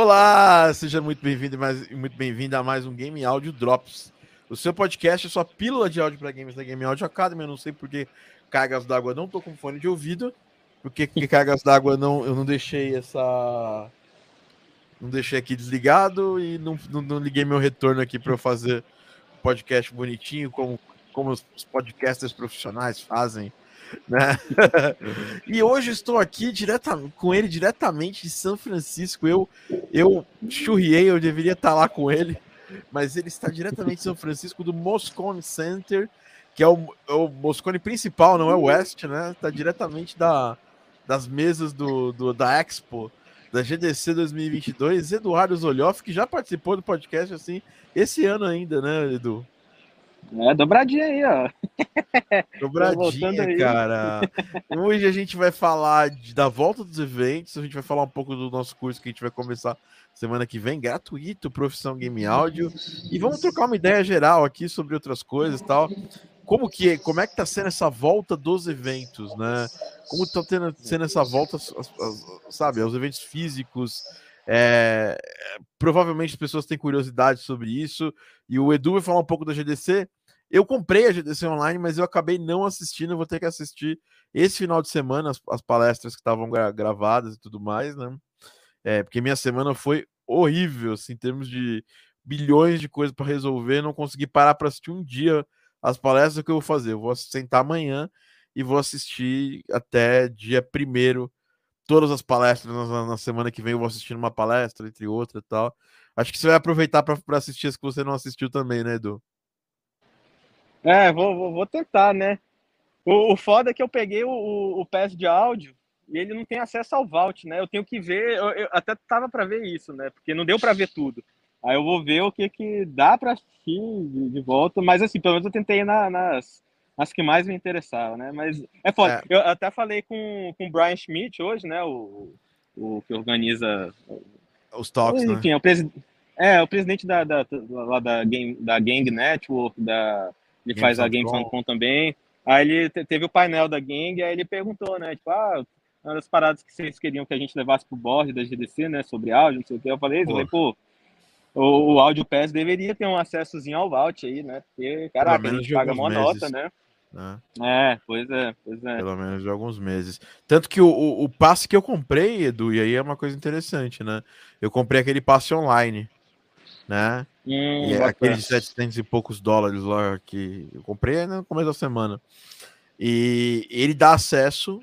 Olá, seja muito bem-vindo mais- muito bem-vindo a mais um Game Audio Drops. O seu podcast é sua pílula de áudio para games da Game Audio Academy. Eu não sei porque cargas d'água não tô com fone de ouvido. Porque que cargas d'água não, eu não deixei essa. Não deixei aqui desligado e não, não, não liguei meu retorno aqui para eu fazer podcast bonitinho, como, como os podcasters profissionais fazem. Né? e hoje estou aqui direta, com ele diretamente de São Francisco. Eu, eu churriei, eu deveria estar lá com ele, mas ele está diretamente de São Francisco, do Moscone Center, que é o, é o Moscone principal, não é o West, né? Está diretamente da, das mesas do, do, da Expo, da GDC 2022. Eduardo Zolioff, que já participou do podcast assim esse ano ainda, né, Edu? É, dobradinha aí, ó. Dobradinha, cara. Hoje a gente vai falar de- da volta dos eventos, a gente vai falar um pouco do nosso curso que a gente vai começar semana que vem, gratuito, Profissão Game Áudio, e vamos trocar uma ideia geral aqui sobre outras coisas e tal. Como que é, como é que tá sendo essa volta dos eventos, né? Como tá tendo, sendo essa volta, sabe, aos eventos físicos, é, provavelmente as pessoas têm curiosidade sobre isso, e o Edu vai falar um pouco da GDC, eu comprei a GDC online, mas eu acabei não assistindo. Vou ter que assistir esse final de semana as, as palestras que estavam gra- gravadas e tudo mais, né? É, porque minha semana foi horrível, assim, em termos de bilhões de coisas para resolver. Não consegui parar para assistir um dia as palestras que eu vou fazer. Eu vou sentar amanhã e vou assistir até dia primeiro todas as palestras na, na semana que vem. Eu vou assistir uma palestra, entre outras e tal. Acho que você vai aproveitar para assistir as que você não assistiu também, né, Edu? É, vou, vou, tentar, né? O, o foda é que eu peguei o, o, o pass de áudio e ele não tem acesso ao Vault, né? Eu tenho que ver, eu, eu até tava para ver isso, né? Porque não deu para ver tudo. Aí eu vou ver o que que dá para assistir de, de volta, mas assim, pelo menos eu tentei na, nas as que mais me interessavam, né? Mas é foda. Eu até falei com, com o Brian Schmidt hoje, né? O, o que organiza Os toques, né? Enfim, é o, presi é, o presidente da, da, lá da, game, da Gang Network, da, ele faz a Fancom. Game Fancom também. Aí ele te- teve o painel da Gang, aí ele perguntou, né? Tipo, ah, uma das paradas que vocês queriam que a gente levasse pro board da GDC, né? Sobre áudio, não sei o que. Eu falei, eu Pô. falei, pô, o, o Audio Pass deveria ter um acessozinho ao Vault aí, né? Porque, caraca, a gente paga mó nota, né? Né? É, pois é, pois é. Pelo menos de alguns meses. Tanto que o, o, o passe que eu comprei, Edu, e aí é uma coisa interessante, né? Eu comprei aquele passe online, né? Hum, E é aquele de 700 e poucos dólares lá que eu comprei no começo da semana. E ele dá acesso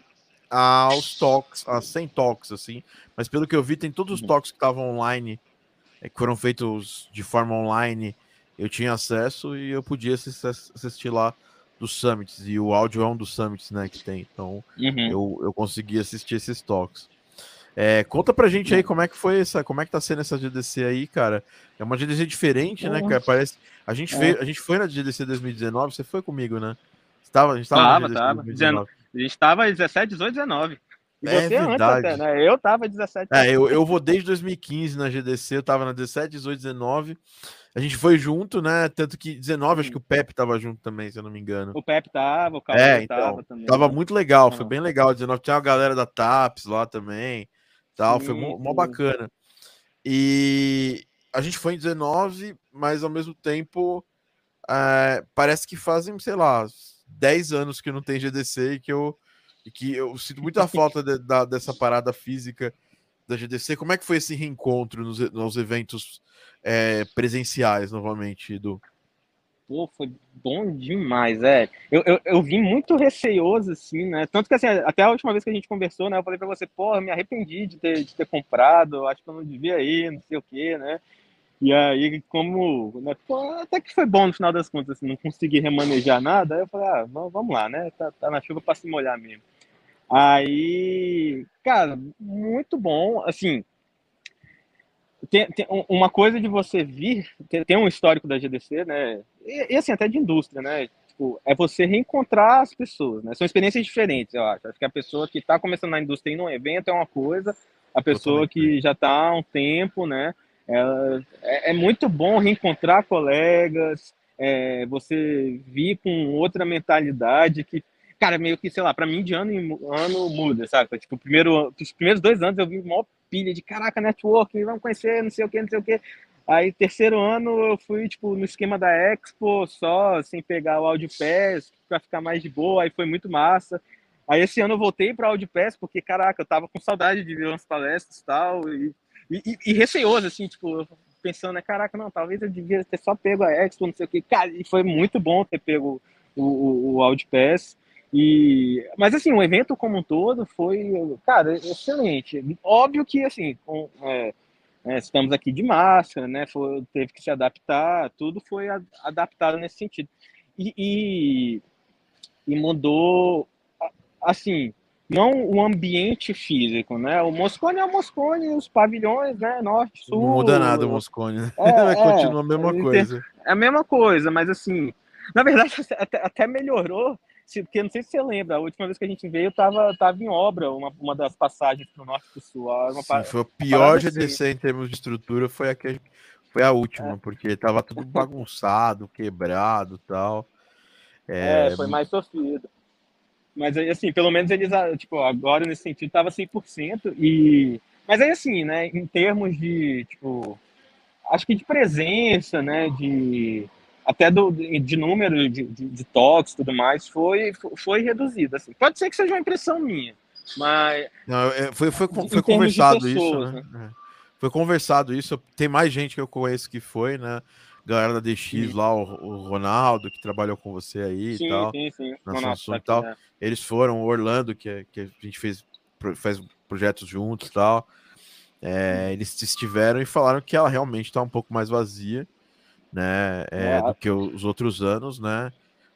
aos talks, a 100 talks, assim. Mas pelo que eu vi, tem todos os Uhum. talks que estavam online, eh, que foram feitos de forma online. Eu tinha acesso e eu podia assis- assistir lá dos summits. E o áudio é um dos summits, né, que tem. Então Uhum. eu, eu consegui assistir esses talks. É, conta pra gente aí como é que foi essa, como é que tá sendo essa GDC aí, cara. É uma GDC diferente, né, Porra. cara? Parece. A gente, É. a gente foi na GDC 2019, você foi comigo, né? Você tava, a gente tava, Tava, tava. 2019. A gente tava 17, 18, 19. E É você antes verdade. até, né? Eu tava 17. É, eu, eu vou desde 2015 na GDC, eu tava na 17, 18, 19. A gente foi junto, né? Tanto que 19, acho que o Pepe tava junto também, se eu não me engano. O Pepe tava, o É, Cauê então, tava também. Tava muito legal, foi bem legal. 19 tinha a galera da TAPS lá também, tal, foi Sim, mó, mó sim. bacana. E a gente foi em 19, mas ao mesmo tempo é, parece que fazem, sei lá, 10 anos que não tem GDC e que eu, e que eu sinto muita falta de- da- dessa parada física da GDC. Como é que foi esse reencontro nos, nos eventos é, presenciais novamente, Edu? Pô, foi bom demais, é. Eu, eu, eu vim muito receioso, assim, né? Tanto que, assim, até a última vez que a gente conversou, né? Eu falei pra você, porra, me arrependi de ter, de ter comprado, acho que eu não devia ir, não sei o quê, né? E aí, como, né, pô, até que foi bom no final das contas, assim, não consegui remanejar nada, aí eu falei, ah, vamos lá, né? Tá, tá na chuva pra se molhar mesmo. Aí, cara, muito bom, assim, tem, tem um- uma coisa de você vir, tem, tem um histórico da GDC, né? E, e, assim, até de indústria, né? Tipo, é você reencontrar as pessoas, né? São experiências diferentes, eu acho. Acho que a pessoa que está começando na indústria e num evento é uma coisa, a pessoa Totalmente que já está há um tempo, né? É, é muito bom reencontrar colegas, é, você vir com outra mentalidade que, cara, meio que, sei lá, para mim de ano em ano muda, sabe? Tipo, primeiro, os primeiros dois anos eu vim mó pilha de caraca, networking, vamos conhecer, não sei o que, não sei o que. Aí, terceiro ano, eu fui, tipo, no esquema da Expo, só, sem pegar o Audio Pass, pra ficar mais de boa, aí foi muito massa. Aí, esse ano eu voltei pra Audio Pass, porque, caraca, eu tava com saudade de ver umas palestras e tal, e, e, receoso, assim, tipo, pensando, né, caraca, não, talvez eu devia ter só pego a Expo, não sei o que. Cara, e foi muito bom ter pego o, o, o. E, mas assim, o evento como um todo foi, cara, excelente. Óbvio que assim, com, é, é, estamos aqui de máscara, né? Foi, teve que se adaptar, tudo foi adaptado nesse sentido. E, e, e, mudou, assim, não o ambiente físico, né? O Moscone é o Moscone, os pavilhões, né? Norte, Sul. Não muda nada o Moscone, né? É, Continua a mesma coisa. É a mesma coisa, mas assim, na verdade, até, até melhorou porque não sei se você lembra, a última vez que a gente veio tava, tava em obra uma, uma das passagens para o norte e sul. Uma, Sim, foi o pior GDC assim. em termos de estrutura, foi a, que, foi a última, é. porque tava tudo bagunçado, quebrado tal. É, é, foi mais sofrido. Mas assim, pelo menos eles, ah, tipo, agora nesse sentido tava 100% e mas aí assim, né, em termos de, tipo, acho que de presença, né, de até do, de número de, de, de toques e tudo mais, foi, foi reduzido. Assim. Pode ser que seja uma impressão minha, mas. Não, é, foi, foi, foi conversado pessoas, isso, né? né? Foi conversado isso. Tem mais gente que eu conheço que foi, né? Galera da DX sim. lá, o, o, Ronaldo, que trabalhou com você aí sim, e tal. Sim, sim. Na Samsung e tal. Né? Eles foram, o Orlando, que, é, que a gente fez, faz projetos juntos e tal. É, eles estiveram e falaram que ela realmente está um pouco mais vazia né? É, do que os outros anos, né?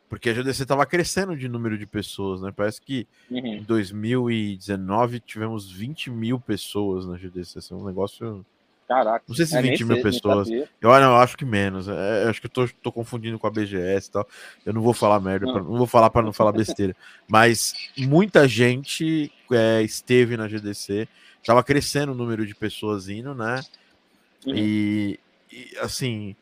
Porque a GDC estava crescendo de número de pessoas, né? Parece que uhum. em 2019 tivemos 20 mil pessoas na GDC. Assim, um negócio. Caraca. Não sei se é 20 mil sei, pessoas. Eu, não, eu acho que menos. É, acho que eu tô, tô, confundindo com a BGS e tal. Eu não vou falar merda, não, pra, não vou falar para não falar besteira. Mas muita gente é, esteve na GDC. Tava crescendo o número de pessoas indo, né? Uhum. E, e assim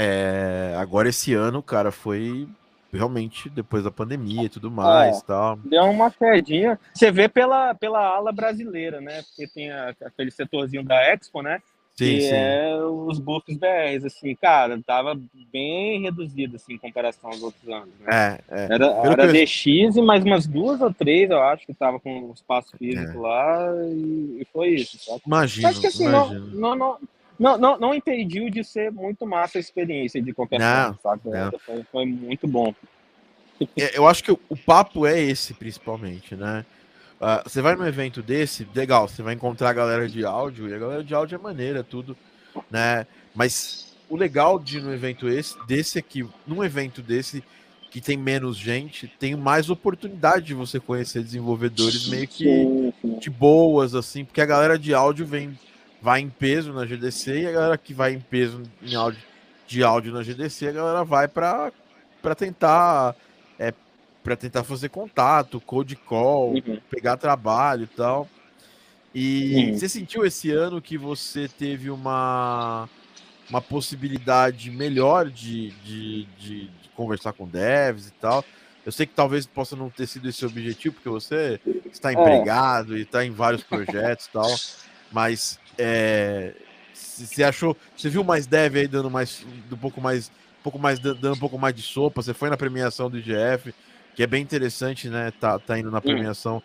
é, agora esse ano, cara, foi realmente depois da pandemia e tudo mais, é, tal. Deu uma quedinha. Você vê pela, pela ala brasileira, né? Porque tem a, aquele setorzinho da Expo, né? Sim, que sim. é os buffs BRs, assim, cara, tava bem reduzido, assim, em comparação aos outros anos, né? É, é. Era, era DX e mais umas duas ou três, eu acho, que tava com espaço físico é. lá e, e, foi isso, sabe? Imagina, Acho que, assim, imagino. Não, não, não, não, não, não impediu de ser muito massa a experiência de qualquer não, forma, sabe? Foi, foi, muito bom. É, eu acho que o, papo é esse, principalmente, né? Uh, você vai num evento desse, legal, você vai encontrar a galera de áudio, e a galera de áudio é maneira, tudo, né? Mas o legal de um evento esse, desse aqui, num evento desse, que tem menos gente, tem mais oportunidade de você conhecer desenvolvedores meio que de boas, assim, porque a galera de áudio vem vai em peso na GDC e a galera que vai em peso em áudio, de áudio na GDC, a galera vai para tentar é, para tentar fazer contato, code call, uhum. pegar trabalho e tal. E uhum. você sentiu esse ano que você teve uma, uma possibilidade melhor de, de, de, de conversar com devs e tal? Eu sei que talvez possa não ter sido esse o objetivo, porque você está é. empregado é. e está em vários projetos e tal, mas é, você achou, você viu mais dev aí dando mais, um pouco mais, um pouco mais dando um pouco mais de sopa? Você foi na premiação do IGF, que é bem interessante, né? Tá, tá indo na premiação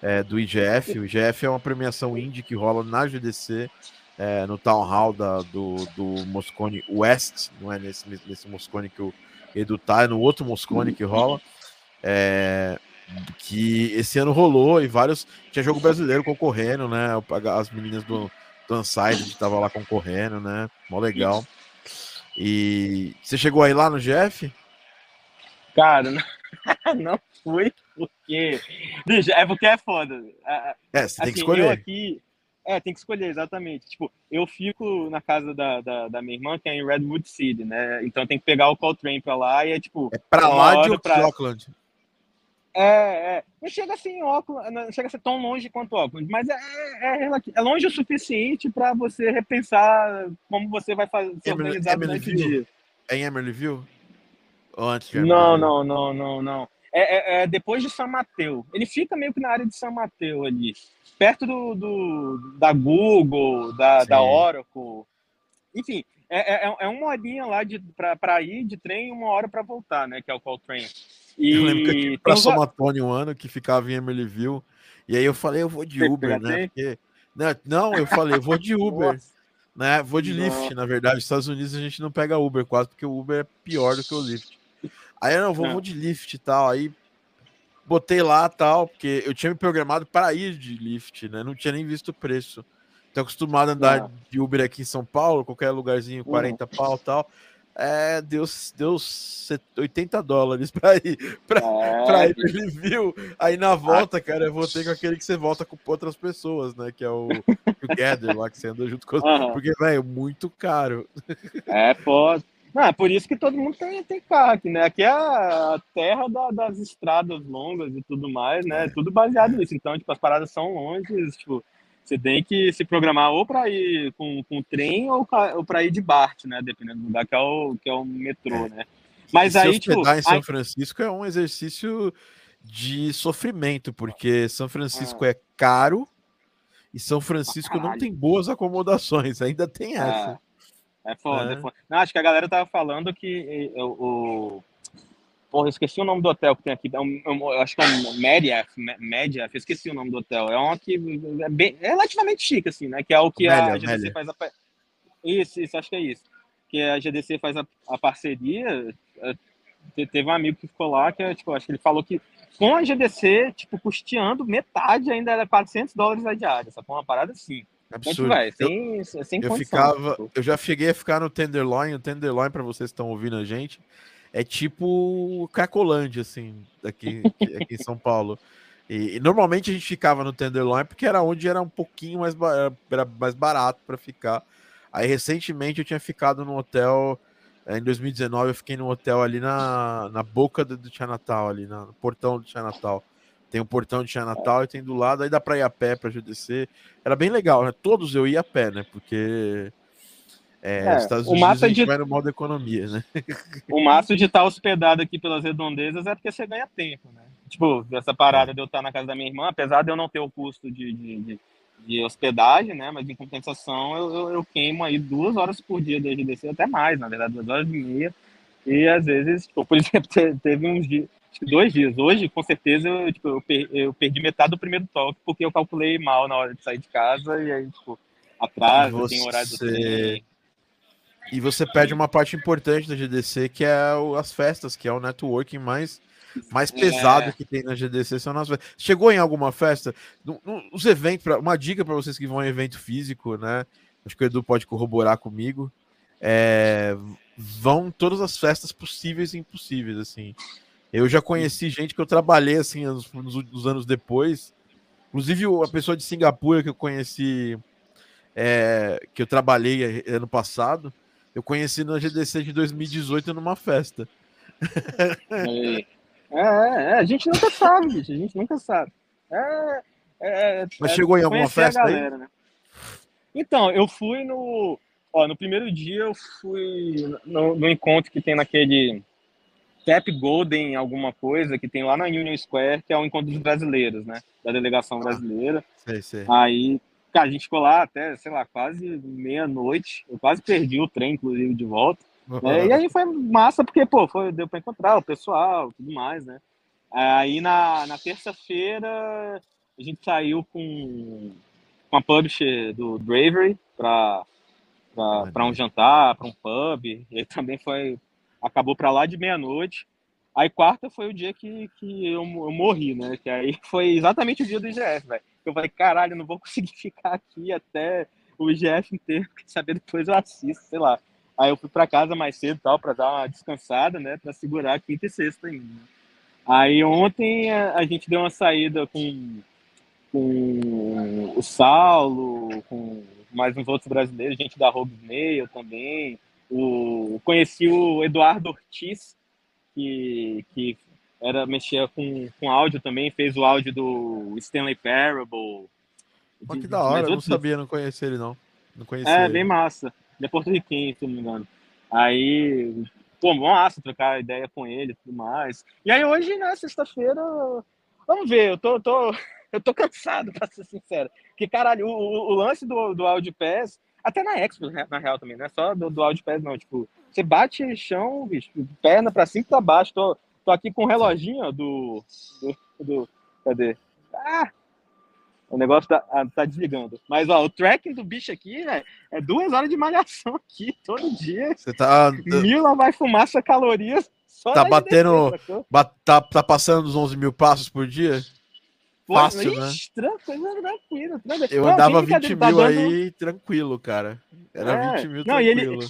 é, do IGF. O IGF é uma premiação indie que rola na GDC, é, no Town Hall da, do, do Moscone West, não é nesse, nesse Moscone que o Edu tá, é no outro Moscone que rola. É, que esse ano rolou e vários. Tinha jogo brasileiro concorrendo, né? As meninas do do Unside estava lá concorrendo, né? Mó legal. E você chegou aí lá no GF? Cara, não, não fui, porque. Bicho, é porque é foda. É, você tem que assim, escolher. Aqui, é, tem que escolher, exatamente. Tipo, eu fico na casa da, da, da, minha irmã, que é em Redwood City, né? Então tem que pegar o Coltrane pra lá e é tipo. É pra lá de pra... Auckland. É, é. Não chega assim óculos, não chega a ser tão longe quanto óculos, mas é, é, é, é longe o suficiente para você repensar como você vai fazer se organizar durante o dia. É em Emerlyville? Ou antes de? Não, não, não, não, não. é, é, é, depois de São Mateus. Ele fica meio que na área de São Mateus ali, perto do, do da Google, da, da Oracle. Enfim, é, é, é uma horinha lá para ir de trem e uma hora para voltar, né? Que é o Call Train. E eu lembro que eu pra um ano que ficava em Emeryville. E aí eu falei, eu vou de Uber, né? Porque... Não, não, eu falei, eu vou de Uber. né? Vou de Lyft, na verdade. Nos Estados Unidos a gente não pega Uber quase, porque o Uber é pior do que o Lyft. Aí eu não vou, vou de Lyft e tal. Aí botei lá tal, porque eu tinha me programado para ir de Lyft, né? Não tinha nem visto o preço. Tô acostumado a andar ah. de Uber aqui em São Paulo, qualquer lugarzinho, 40 uhum. pau tal. É, deu, deu 80 dólares para ir para é, ir, ele viu. Aí na volta, cara, eu voltei com aquele que você volta com outras pessoas, né? Que é o Together lá, que você anda junto com uhum. Porque, velho, muito caro. É, pô. Não, é por isso que todo mundo tem, tem carro aqui, né? Aqui é a terra da, das estradas longas e tudo mais, né? Tudo baseado nisso. Então, tipo, as paradas são longe, tipo, você tem que se programar ou para ir com, com trem ou, ou para ir de BART, né? Dependendo do lugar que é o, que é o metrô, né? Mas e aí, tipo. em São Francisco é um exercício de sofrimento, porque São Francisco é, é caro e São Francisco não tem boas acomodações, ainda tem essa. É, é foda, é. é foda. Não, acho que a galera tava falando que o Porra, eu esqueci o nome do hotel que tem aqui. É um, é um, eu acho que é um eu esqueci o nome do hotel. É um que é, bem, é relativamente chique, assim, né? Que é o que Mélia, a GDC Mélia. faz a. Isso, isso, acho que é isso. Que a GDC faz a, a parceria. É, teve um amigo que ficou lá, que é, tipo, acho que ele falou que com a GDC, tipo, custeando metade ainda era 400 dólares a diária. Essa foi uma parada assim. Absurdo. Vai, sem, eu, sem eu ficava, tipo. eu já cheguei a ficar no Tenderloin. O Tenderloin, para vocês que estão ouvindo a gente, é tipo Cracolândia, assim, aqui, aqui em São Paulo. E, e, normalmente a gente ficava no Tenderloin porque era onde era um pouquinho mais, era mais barato para ficar. Aí recentemente eu tinha ficado num hotel, eh, em 2019 eu fiquei num hotel ali na, na boca do, do Chinatown, ali no portão do Chinatown. Tem um portão de Chinatown e tem do lado, aí dá para ir a pé para GDC. Era bem legal, né? Todos eu ia a pé, né? Porque é, é, Estados Unidos a gente de... vai no modo economia, né? O máximo de estar hospedado aqui pelas redondezas é porque você ganha tempo, né? Tipo, essa parada de eu estar na casa da minha irmã, apesar de eu não ter o custo de, de, de, de hospedagem, né? Mas em compensação eu, eu, eu, queimo aí duas horas por dia de RDC, até mais, na verdade, duas horas e meia. E às vezes, tipo, por exemplo, teve uns dias, dois dias. Hoje, com certeza, eu, tipo, eu, per, eu perdi metade do primeiro toque, porque eu calculei mal na hora de sair de casa, e aí, tipo, atrás, tem horário do trem e você perde uma parte importante da GDC, que é o, as festas, que é o networking mais, mais é. pesado é. que tem na GDC. São nas festas. Chegou em alguma festa? No, no, os eventos, pra, uma dica para vocês que vão em evento físico, né? Acho que o Edu pode corroborar comigo. É, vão todas as festas possíveis e impossíveis, assim. Eu já conheci gente que eu trabalhei, assim, nos, nos anos depois. Inclusive, a pessoa de Singapura que eu conheci, é, que eu trabalhei ano passado, eu conheci na GDC de 2018 numa festa. É, é, é, a gente nunca sabe, bicho, a gente nunca sabe. É, é, Mas chegou em alguma festa galera, aí? Né? Então, eu fui no. Ó, no primeiro dia eu fui no, no encontro que tem naquele Cap Golden, alguma coisa, que tem lá na Union Square, que é o encontro dos brasileiros, né? Da delegação ah, brasileira. Sei, sei. Aí a gente ficou lá até, sei lá, quase meia-noite. Eu quase perdi o trem, inclusive, de volta. Uhum. E aí foi massa, porque, pô, foi, deu para encontrar o pessoal tudo mais, né? Aí na, na terça-feira a gente saiu com, com a publisher do Bravery para para um jantar, para um pub. E aí também foi. Acabou para lá de meia-noite. Aí quarta foi o dia que, que eu, eu morri, né? Que aí foi exatamente o dia do IGF, velho. Eu falei, caralho, não vou conseguir ficar aqui até o IGF inteiro, quer saber depois eu assisto, sei lá. Aí eu fui para casa mais cedo tal, para dar uma descansada, né? Para segurar quinta e sexta ainda. Né? Aí ontem a, a, gente deu uma saída com, com o Saulo, com mais uns outros brasileiros, gente da Rogue Mail também. O, conheci o Eduardo Ortiz, que, que era mexia com, com áudio também, fez o áudio do Stanley Parable. De, que da hora, eu não sabia, não conhecia ele não. Não conhecia. É, ele. bem massa. Ele é porto-riquenho, se não me engano. Aí pô, massa trocar ideia com ele e tudo mais. E aí hoje, né, sexta-feira, vamos ver, eu tô, tô, eu tô cansado, pra ser sincero. Porque, caralho, o, o lance do, do Audi Pass, até na Expo, né, na real também, não é só do, do Audi Pass, não. Tipo, você bate chão, bicho, perna pra cima e pra baixo. Tô, tô aqui com o um reloginho ó, do, do, do. Cadê? Ah! O negócio tá, ah, tá desligando. Mas, ó, o tracking do bicho aqui, velho, é duas horas de malhação aqui, todo dia. Você tá. Mil lá vai fumaça calorias. tá batendo. tá, tá passando dos 11 mil passos por dia? Fácil, Pô, né? Tranquilo, tranquilo, tranquilo. Eu andava 20 mil tá dando... aí tranquilo, cara. Era é, 20 mil não, tranquilo. Ele,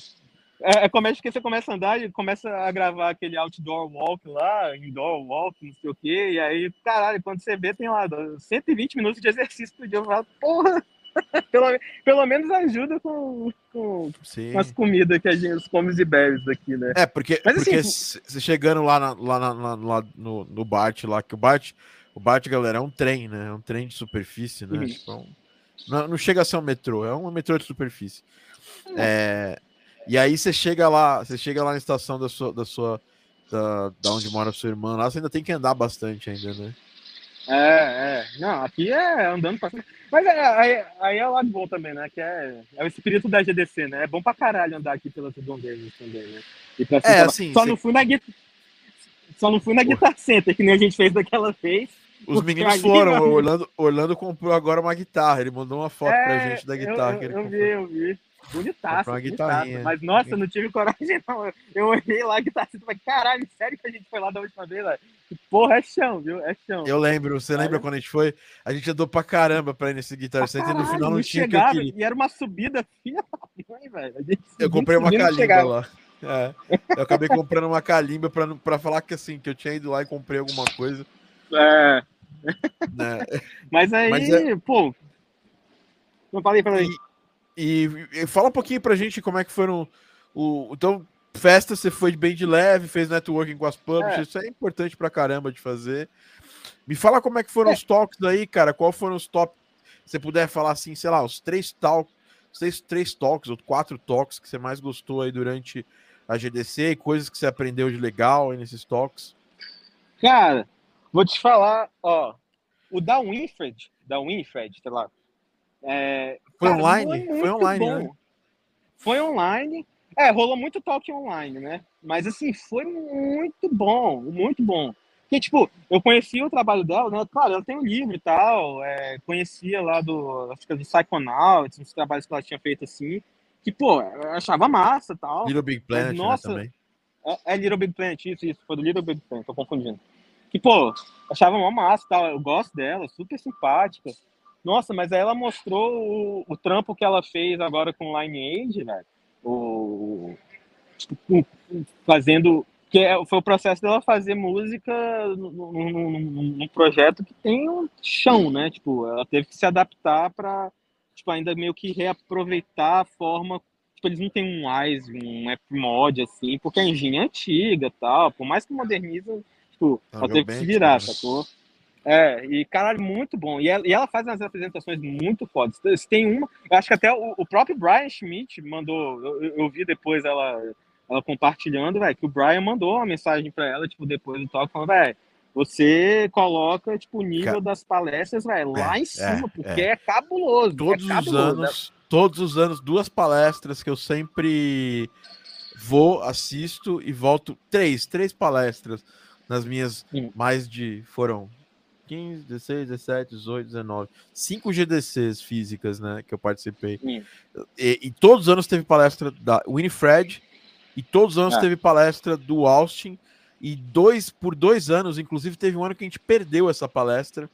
é, é comédia que você começa a andar e começa a gravar aquele outdoor walk lá, indoor walk, não sei o quê, e aí, caralho, quando você vê, tem lá 120 minutos de exercício por dia. Eu falo, porra, pelo, pelo menos ajuda com, com, com, as comidas que a gente, os comes e bebes aqui, né? É, porque, Mas, porque assim, chegando lá, na, lá, na, lá no, no Bart, lá, que o Bart, o Bart, galera, é um trem, né? É um trem de superfície, né? Uhum. Então, não, não chega a ser um metrô, é um metrô de superfície. É, e aí você chega lá, você chega lá na estação da sua, da sua, da, da onde mora a sua irmã, lá você ainda tem que andar bastante ainda, né? É, é. Não, aqui é andando pra Mas é, aí, aí é o lado bom também, né? Que é, é o espírito da GDC, né? É bom pra caralho andar aqui pelas redondezas também, né? E pra é, assim, Só não fui na guitarra. Só não fui na Guitar Center, que nem a gente fez daquela vez. Os meninos foram, o Orlando, Orlando comprou agora uma guitarra, ele mandou uma foto é, pra gente da guitarra eu, que ele eu comprou. vi, eu vi. Bonitaço, bonitaço. Mas, nossa, eu não tive coragem, não. Eu olhei lá que tá assim, caralho, sério que a gente foi lá da última vez, velho? Porra, é chão, viu? É chão. Eu lembro, você lembra quando a gente foi? A gente andou pra caramba pra ir nesse Guitar Center e no final não, tinha chegava, que eu queria. E era uma subida filha velho. Eu comprei uma calimba lá. É, eu acabei comprando uma calimba pra, pra falar que assim, que eu tinha ido lá e comprei alguma coisa. É. Né? Mas aí, Mas é... pô. Não falei pra mim. E, e, fala um pouquinho pra gente como é que foram o. Então, festa você foi bem de leve, fez networking com as publishers, é. isso é importante pra caramba de fazer. Me fala como é que foram é. os talks aí, cara. Qual foram os top? Se você puder falar assim, sei lá, os três talks, três, três talks ou quatro talks que você mais gostou aí durante a GDC e coisas que você aprendeu de legal aí nesses talks. Cara, vou te falar, ó, o da Winfred, da Winfred, sei lá, é, foi cara, online? Foi, foi online, né? Foi online. É, rolou muito talk online, né? Mas assim, foi muito bom, muito bom. Porque, tipo, eu conhecia o trabalho dela, né? Claro, ela tem um livro e tal, é, conhecia lá do, acho que é do Psychonauts, uns trabalhos que ela tinha feito assim, que, pô, eu achava massa e tal. Little Big Planet, mas, né, nossa, né, também. É, é, Little Big Planet, isso, isso, foi do Little Big Planet, tô confundindo. Que, pô, achava uma massa e tal, eu gosto dela, super simpática. Nossa, mas aí ela mostrou o, o trampo que ela fez agora com Lineage, velho. O, tipo, fazendo. Que é, foi o processo dela fazer música num, projeto que tem um chão, né? Tipo, ela teve que se adaptar para tipo, ainda meio que reaproveitar a forma. Tipo, eles não têm um Wise, um F-Mod, assim, porque a engine é antiga tal. Por mais que moderniza, tipo, ela teve que se virar, sacou? É, e caralho, muito bom. E ela, e ela faz umas apresentações muito fodas. Tem uma, eu acho que até o, o próprio Brian Schmidt mandou, eu, eu vi depois ela, ela compartilhando, velho, que o Brian mandou uma mensagem para ela, tipo, depois do talk, falando, velho, você coloca, tipo, o nível das palestras, velho, lá é, em cima, é, porque é. é cabuloso. Todos é cabuloso, os anos, né? todos os anos, duas palestras que eu sempre vou, assisto e volto. Três, três palestras nas minhas Sim. mais de. Foram 15, 16, 17, 18, 19. Cinco GDCs físicas, né? Que eu participei. E, e, todos os anos teve palestra da Winifred. E todos os anos é. teve palestra do Austin. E dois, por dois anos, inclusive, teve um ano que a gente perdeu essa palestra,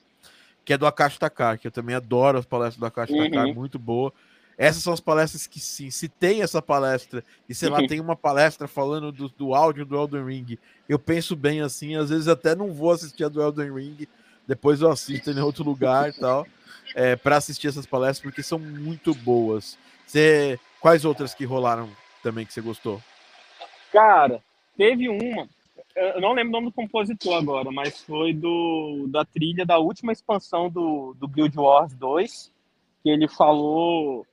que é do Akash Takar, que eu também adoro as palestras do Akash uhum. Takar, muito boa. Essas são as palestras que sim, se tem essa palestra, e sei lá, uhum. tem uma palestra falando do, do áudio do Elden Ring, eu penso bem assim, às vezes até não vou assistir a do Elden Ring, depois eu assisto em outro lugar e tal, é, para assistir essas palestras, porque são muito boas. Você, quais outras que rolaram também que você gostou? Cara, teve uma, eu não lembro o nome do compositor agora, mas foi do da trilha da última expansão do, do Guild Wars 2, que ele falou,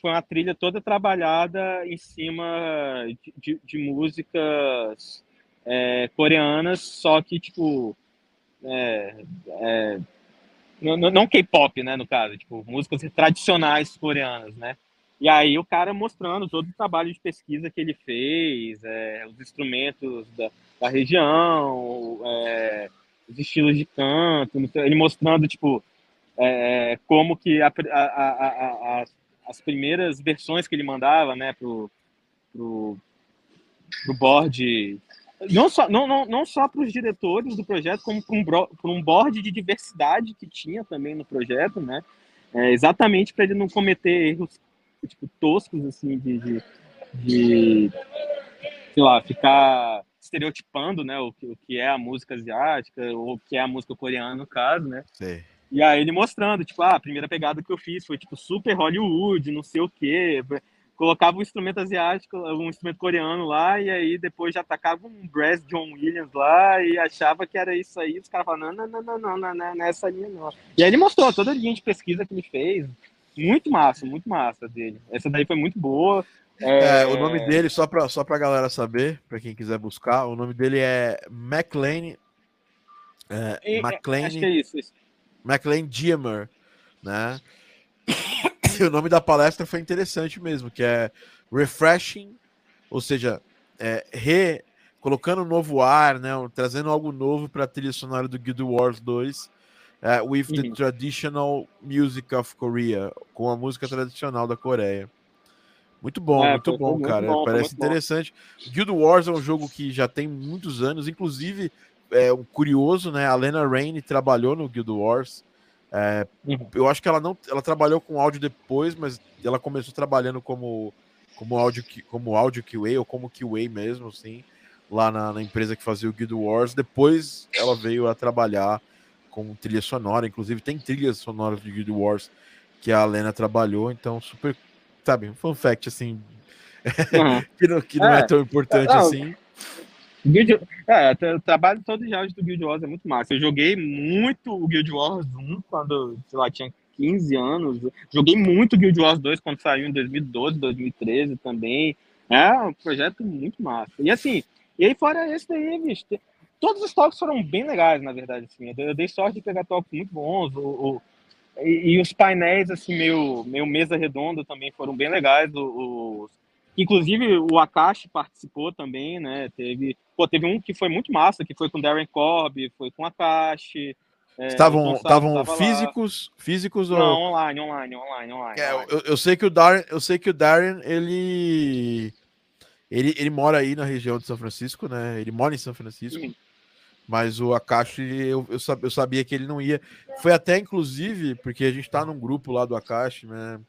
foi uma trilha toda trabalhada em cima de, de, de músicas é, coreanas, só que, tipo, é, é, não, não K-pop, né, no caso, tipo, músicas tradicionais coreanas, né? E aí o cara mostrando todo o trabalho de pesquisa que ele fez, é, os instrumentos da, da região, é, os estilos de canto, ele mostrando, tipo, é, como que a, a, a, as primeiras versões que ele mandava, né, pro, pro, pro board, não só, não, não, não só para os diretores do projeto, como para um, um board de diversidade que tinha também no projeto, né, é, exatamente para ele não cometer erros tipo, toscos, assim, de, de, de, sei lá, ficar estereotipando, né, o que, o que é a música asiática, ou o que é a música coreana, no caso, né. Sim. E aí ele mostrando, tipo, ah, a primeira pegada que eu fiz foi, tipo, super Hollywood, não sei o quê. Colocava um instrumento asiático, um instrumento coreano lá, e aí depois já atacava um brass John Williams lá e achava que era isso aí. Os caras falavam, não, não, não, não, não, não, não é essa linha não. E aí ele mostrou toda a linha de pesquisa que ele fez. Muito massa, muito massa dele. Essa daí foi muito boa. É... É, o nome dele, só pra, só pra galera saber, pra quem quiser buscar, o nome dele é McLean. É, e, McLean. Acho que é isso, isso. McLean Diemer, né? E o nome da palestra foi interessante mesmo, que é Refreshing, ou seja, é, re, colocando um novo ar, né? Trazendo algo novo para a trilha sonora do Guild Wars 2, é, with the uhum. traditional music of Korea, com a música tradicional da Coreia. Muito bom, é, muito bom, muito cara. Bom, Parece interessante. Bom. Guild Wars é um jogo que já tem muitos anos, inclusive é um curioso, né? A Lena Raine trabalhou no Guild Wars. É, uhum. Eu acho que ela não, ela trabalhou com áudio depois, mas ela começou trabalhando como como áudio como áudio QA ou como QA mesmo, assim, lá na, na empresa que fazia o Guild Wars. Depois ela veio a trabalhar com trilha sonora, inclusive tem trilhas sonoras de Guild Wars que a Lena trabalhou, então super, sabe, um fun fact assim, uhum. que, não, que não é, é tão importante não, assim. Guild, é, o trabalho todo de áudio do Guild Wars é muito massa. Eu joguei muito o Guild Wars 1 quando, sei lá, tinha 15 anos. Joguei muito Guild Wars 2 quando saiu em 2012, 2013 também. É um projeto muito massa. E assim, e aí fora esse daí, bicho, todos os toques foram bem legais, na verdade. Assim. Eu dei sorte de pegar toques muito bons. O, o e, e, os painéis, assim, meio, meio mesa redonda também foram bem legais. Os, Inclusive o Akashi participou também, né? Teve, pô, teve um que foi muito massa, que foi com Darren Cobb, foi com Akashi. É, estavam estavam físicos, lá. físicos ou Não, online, online, online, online. É, Eu, eu, sei que o Darren, eu sei que o Darren ele ele, ele mora aí na região de São Francisco, né? Ele mora em São Francisco. Sim. Mas o Akashi, eu, eu, sabia, eu sabia que ele não ia. Foi até, inclusive, porque a gente tá num grupo lá do Akashi, né?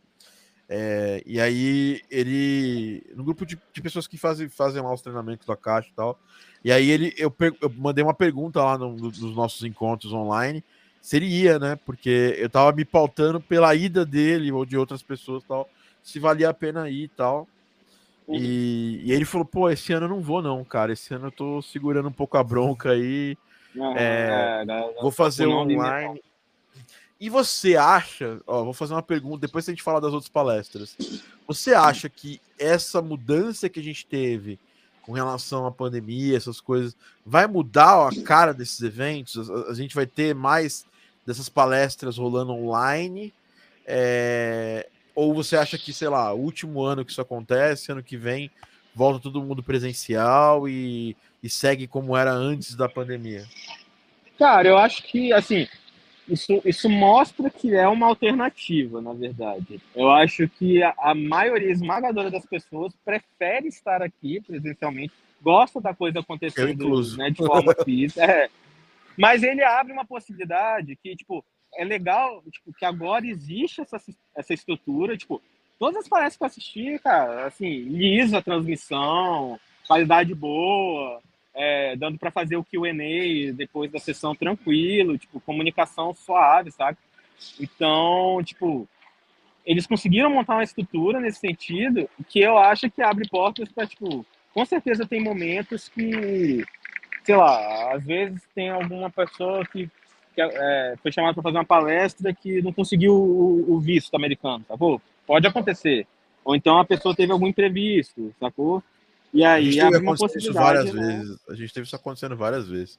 É, e aí ele. No grupo de, de, pessoas que fazem, fazem lá os treinamentos da caixa e tal. E aí ele eu, eu mandei uma pergunta lá no, no, nos nossos encontros online se ele ia, né? Porque eu tava me pautando pela ida dele ou de outras pessoas tal, se valia a pena ir e tal. Uhum. E, e, ele falou, pô, esse ano eu não vou, não, cara. Esse ano eu tô segurando um pouco a bronca aí. Uhum, é, é, vou fazer online. E você acha, ó, vou fazer uma pergunta, depois a gente falar das outras palestras. Você acha que essa mudança que a gente teve com relação à pandemia, essas coisas, vai mudar a cara desses eventos? A, a gente vai ter mais dessas palestras rolando online? É... Ou você acha que, sei lá, último ano que isso acontece, ano que vem volta todo mundo presencial e, e segue como era antes da pandemia? Cara, eu acho que, assim, isso, isso mostra que é uma alternativa, na verdade. Eu acho que a, a maioria esmagadora das pessoas prefere estar aqui presencialmente, gosta da coisa acontecendo né, de forma física. É. Mas ele abre uma possibilidade que, tipo, é legal, tipo, que agora existe essa, essa estrutura, tipo, todas as palestras que eu assisti, cara, assim, lisa a transmissão, qualidade boa, é, dando para fazer o Q&A depois da sessão tranquilo, tipo, comunicação suave, sabe? Então, tipo, eles conseguiram montar uma estrutura nesse sentido que eu acho que abre portas para, tipo, com certeza tem momentos que, sei lá, às vezes tem alguma pessoa que, que é, foi chamada para fazer uma palestra que não conseguiu o, o visto americano, tá bom? Pode acontecer. Ou então a pessoa teve algum imprevisto, sacou? E aí a gente teve isso várias né? vezes. A gente teve isso acontecendo várias vezes.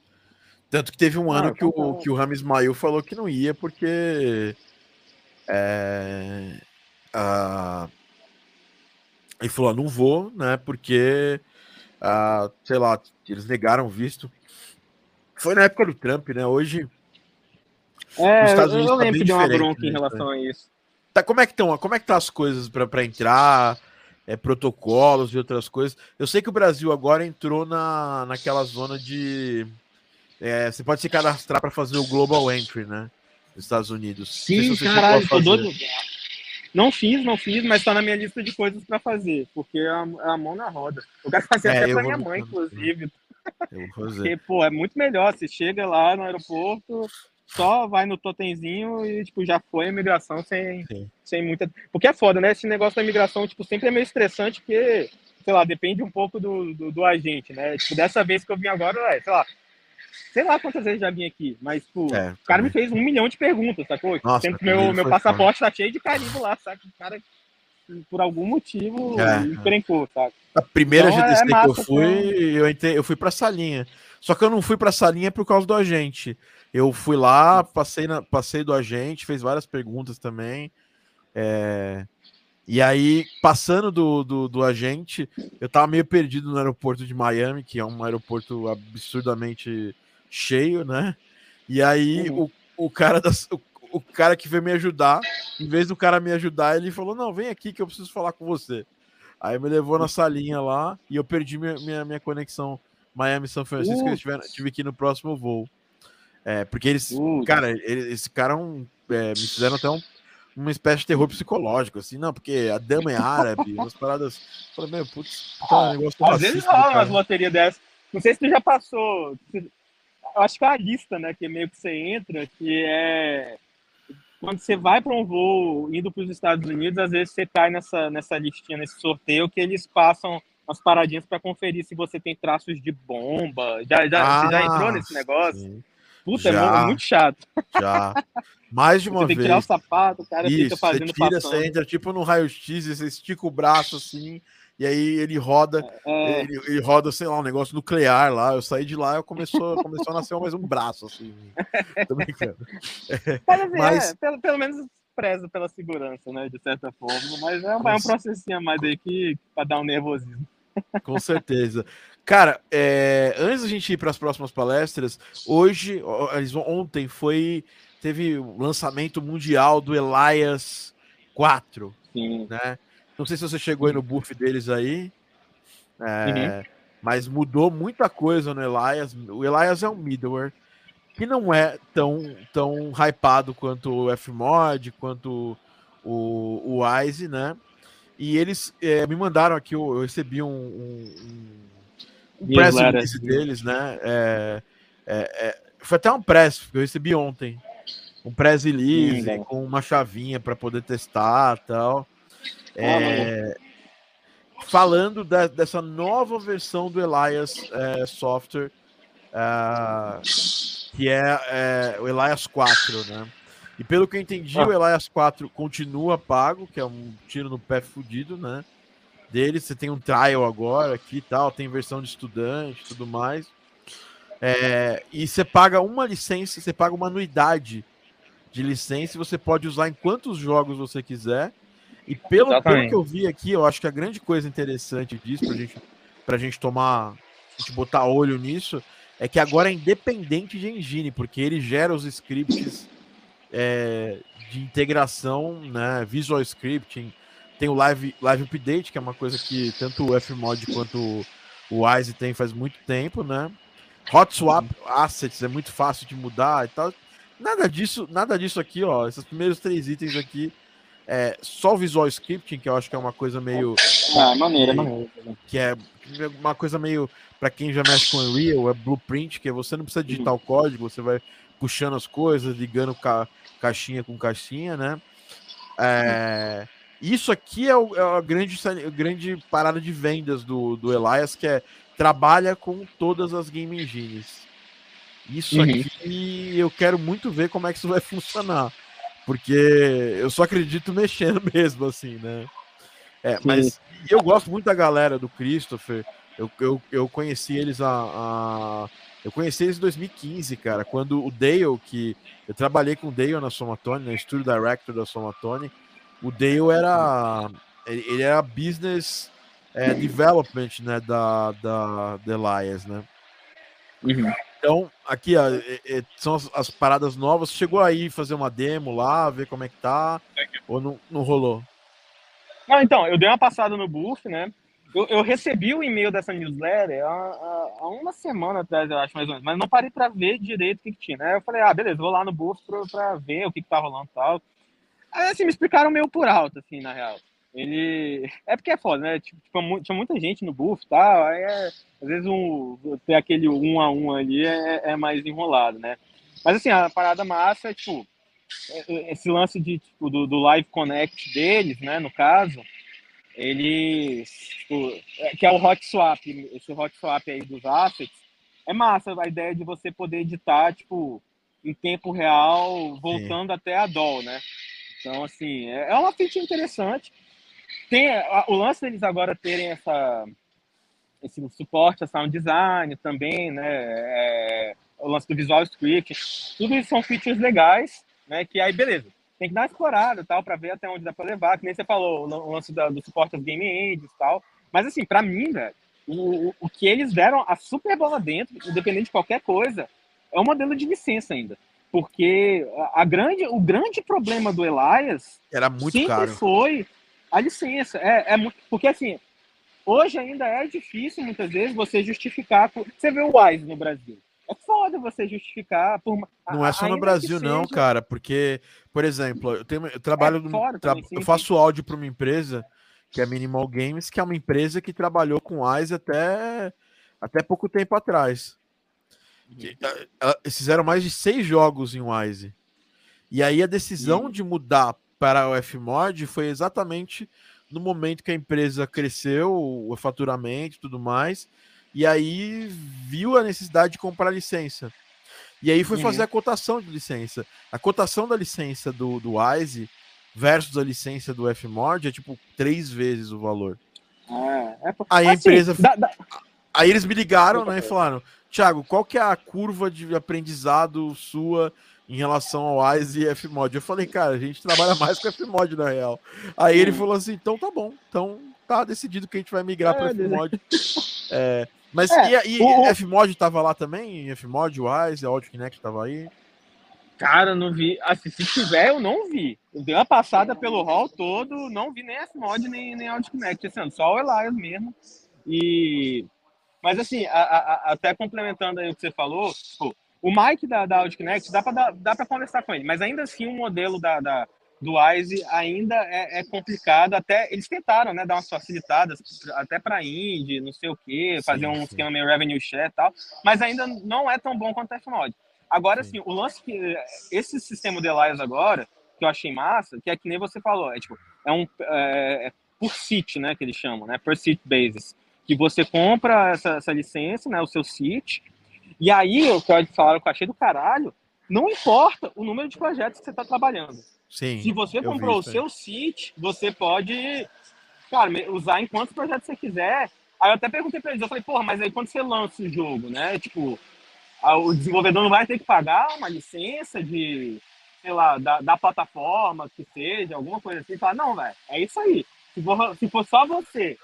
Tanto que teve um Ah, ano que o, tá. que o Rami Ismail falou que não ia porque. É, ah, ele falou: ah, não vou, né? Porque. ah, sei lá, eles negaram visto. Foi na época do Trump, né? Hoje. É, Nos Estados eu, Unidos eu tá lembro que deu uma bronca em né, relação a isso. Tá, como é que estão? Como é que tá as coisas para entrar? É, protocolos e outras coisas. Eu sei que o Brasil agora entrou na, naquela zona de. é, você pode se cadastrar para fazer o Global Entry, né? Nos Estados Unidos. Se Sim, caralho, tô doido. Não fiz, não fiz, mas tá na minha lista de coisas pra fazer, porque é a, é a mão na roda. Eu quero fazer É, até vou minha mãe, inclusive, Eu vou fazer. porque, pô, é muito melhor. Você chega lá no aeroporto, só vai no totemzinho e, tipo, já foi a imigração sem, Sim. sem muita. Porque é foda, né? Esse negócio da imigração, tipo, sempre é meio estressante, porque, sei lá, depende um pouco do, do, do agente, né? Tipo, dessa vez que eu vim agora, é, sei lá. Sei lá quantas vezes já vim aqui, mas, tipo, É, o cara me fez um milhão de perguntas, sacou? Nossa, Sendo que comigo meu, meu passaporte tá cheio de carimbo lá, sabe? O cara, por algum motivo, É. encrencou, sabe? A primeira Então, é- GDC é que eu fui, então. eu, entrei, eu fui pra salinha. Só que eu não fui pra salinha por causa do agente. Eu fui lá, passei, na, passei do agente, fez várias perguntas também. É, E aí, passando do, do, do agente, eu tava meio perdido no aeroporto de Miami, que é um aeroporto absurdamente cheio, né? E aí, Uhum. o, o, cara das, o, o cara que veio me ajudar, em vez do cara me ajudar, ele falou: Não, vem aqui que eu preciso falar com você. Aí me levou na salinha lá e eu perdi minha, minha, minha conexão Miami-São Francisco. Putz. Eles tiveram, tive que ir no próximo voo. É, porque eles, cara, ele- esse cara é um, é, me fizeram até um, uma espécie de terror psicológico, assim, não, porque a dama é árabe, umas paradas. Eu Falei, meu, putz, puta, Ah, negócio Às vezes racista rola umas loterias dessas. Não sei se tu já passou. Eu acho que é a lista, né? Que meio que você entra, que é. Quando você vai para um voo indo para os Estados Unidos, às vezes você cai nessa, nessa listinha, nesse sorteio, que eles passam umas paradinhas para conferir se você tem traços de bomba. Já, já, você já entrou Ah, nesse negócio? sim, Puta, é já. mu- é muito chato. já. Mais de uma Você tem que vez. tirar o sapato, o cara Isso, fica você fazendo tira, passando. você entra tipo no raio-x, você estica o braço assim, e aí ele roda, É, ele, ele roda, sei lá, um negócio nuclear lá. Eu saí de lá e começou, começou a nascer mais um braço, assim. Tô brincando. Mas, assim, Mas- é, pelo, pelo menos prezo pela segurança, né? De certa forma. Mas é, um- é um processinho a mais aí que pra dar um nervosismo. Com certeza. Cara, é, antes da gente ir para as próximas palestras, hoje, ontem foi teve o lançamento mundial do Elias 4, Sim. né? Não sei se você chegou aí no buff deles aí, é, Uhum. mas mudou muita coisa no Elias. O Elias é um middleware que não é tão, tão hypado quanto o Fmod, quanto o, o Wise, né? E eles é, me mandaram aqui, eu, eu recebi um, um, um, um press release deles, né? É, é, é, foi até um press que eu recebi ontem. Um press release Hum, legal. com uma chavinha para poder testar tal. É, falando da- dessa nova versão do Elias é, Software, ah, que é, é, o Elias 4, né? E pelo que eu entendi, Ah. o Elias 4 continua pago, que é um tiro no pé fudido, né? Dele, você tem um trial agora aqui e tal, tem versão de estudante e tudo mais. É, e você paga uma licença, você paga uma anuidade de licença e você pode usar em quantos jogos você quiser. E pelo, pelo que eu vi aqui, eu acho que a grande coisa interessante disso, pra gente, pra gente tomar, a gente botar olho nisso, é que agora é independente de engine, porque ele gera os scripts é, de integração, né, visual scripting, tem o live, live update, que é uma coisa que tanto o Fmod quanto o- Wise tem faz muito tempo, né? Hot swap assets é muito fácil de mudar e tal. Nada disso, nada disso aqui, ó. Esses primeiros três itens aqui é só o visual scripting, que eu acho que é uma coisa meio Ah, maneiro, é maneiro. que é uma coisa meio para quem já mexe com Unreal, é blueprint, que é você não precisa digitar o código, você vai puxando as coisas, ligando ca caixinha com caixinha, né? É, isso aqui é, o, é a grande, a grande parada de vendas do, do Elias, que é trabalha com todas as game engines. Isso Uhum. aqui eu quero muito ver como é que isso vai funcionar. Porque eu só acredito mexendo mesmo, assim, né? É, mas eu gosto muito da galera do Christopher. Eu, eu, eu conheci eles a, a, Eu conheci eles em 2015, cara, quando o Dale, que eu trabalhei com o Dale na Somatone, no Studio Director da Somatone, o Dale era. Ele era business é, development né, da, da, da Elias, né? Uhum. Então, aqui ó, é, é, são as, as, paradas novas. Chegou aí fazer uma demo lá, ver como é que tá? Ou não, não rolou? Não, então, eu dei uma passada no Buff, né? Eu, eu recebi o e-mail dessa newsletter há, há, há, uma semana atrás, eu acho, mais ou menos, mas não parei para ver direito o que, que, tinha, né? Eu falei, ah, beleza, vou lá no Buff para ver o que, que tá rolando e tal. Assim, me explicaram meio por alto, assim, na real. Ele. É porque é foda, né? Tipo, tinha muita gente no buff e tal. Aí é... Às vezes um... ter aquele um a um ali é, é mais enrolado, né? Mas assim, a parada massa é tipo. É, é, esse lance de, tipo, do, do Live Connect deles, né? No caso, eles. Tipo, que é o Hot Swap, esse Hot Swap aí dos assets. É massa a ideia de você poder editar, tipo, em tempo real, voltando Sim. até a DOL, né? Então, assim, é uma feature interessante tem o lance deles agora terem essa esse suporte a sound design também, né? É, o lance do visual script, tudo isso são features legais, né? Que aí beleza, tem que dar uma explorada tal para ver até onde dá para levar. Que nem você falou, o lance da, do suporte aos game ends e tal. Mas assim, para mim, velho, o, o que eles deram a super bola dentro, independente de qualquer coisa, é um modelo de licença ainda. Porque a, grande, o grande problema do Elias era muito sempre caro. foi a licença. É, é porque assim, hoje ainda é difícil muitas vezes você justificar. Você vê o Wise no Brasil. É foda você justificar por. Não é só no Brasil, não, seja... cara, porque, por exemplo, eu, tenho, eu trabalho. É tra... sim, eu faço sim. áudio para uma empresa que é Minimal Games, que é uma empresa que trabalhou com Wise até, até pouco tempo atrás. Uhum. Eles fizeram mais de seis jogos em Wise. E aí a decisão uhum. de mudar para o Fmod foi exatamente no momento que a empresa cresceu, o faturamento e tudo mais, e aí viu a necessidade de comprar licença. E aí foi fazer uhum. a cotação de licença. A cotação da licença do, do Wise versus a licença do Fmod é tipo três vezes o valor. É, é... Aí a assim, empresa. Dá, dá... Aí eles me ligaram né, e falaram: Thiago, qual que é a curva de aprendizado sua em relação ao Wise e Fmod. Eu falei, cara, a gente trabalha mais com Fmod na real. Aí ele falou assim: então tá bom, então tá decidido que a gente vai migrar é, para Fmod. É, mas é, e, e o... Fmod tava lá também? Fmod, Wise, Audio Kinect tava aí? Cara, não vi. Assim, se tiver, eu não vi. Eu dei uma passada pelo hall todo, não vi nem Fmod nem, nem Audio Kinect, assim, só o Elias mesmo. E. Mas assim, a, a, até complementando aí o que você falou, tipo, o Mike da, da AudioConnect, dá para dá para conversar com ele, mas ainda assim o modelo da, da do Wise ainda é, é, complicado. Até eles tentaram, né, dar umas facilitadas até para indie, não sei o quê, fazer um sim. esquema meio revenue share e tal, mas ainda não é tão bom quanto a Fmod. Agora, sim. assim, o lance que esse sistema de Elias agora, que eu achei massa, que é que nem você falou, é tipo, é um é, é por seat, né, que eles chamam, né, per seat basis, que você compra essa, essa licença, né, o seu seat, e aí, o que eu falaram que eu achei do caralho, não importa o número de projetos que você está trabalhando. Sim, Se você comprou o seu site, você pode, cara, usar em quantos projetos você quiser. Aí eu até perguntei para eles, eu falei, porra, mas aí quando você lança o jogo, né? Tipo, o desenvolvedor não vai ter que pagar uma licença de, sei lá, da, da plataforma, que seja, alguma coisa assim. Fala, não, velho, é isso aí. Se for, se for só você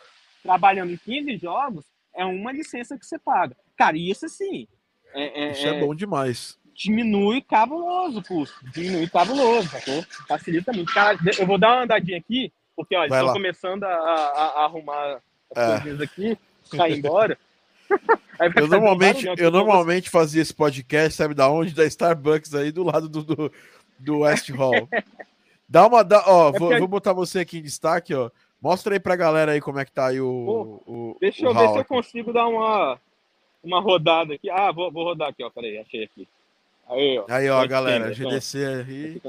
trabalhando em 15 jogos, é uma licença que você paga. Cara, isso assim, é, é, Isso é, é bom demais. Diminui cabuloso o custo. Diminui cabuloso, sacou? Facilita muito. Cara, eu vou dar uma andadinha aqui, porque olha, estou começando a, a, a, arrumar as é. coisas aqui, cair embora. eu normalmente, eu normalmente fazia esse podcast, sabe da onde? Da Starbucks aí do lado do, do, do West Hall. Dá uma. Dá, ó, é vou, vou, botar você aqui em destaque, ó. Mostra aí pra galera aí como é que tá aí o. Pô, o deixa o eu ver se eu consigo dar uma uma rodada aqui. Ah, vou, vou rodar aqui, ó. Peraí, achei aqui. Aí, ó. Aí, ó, galera, tem, GDC aí.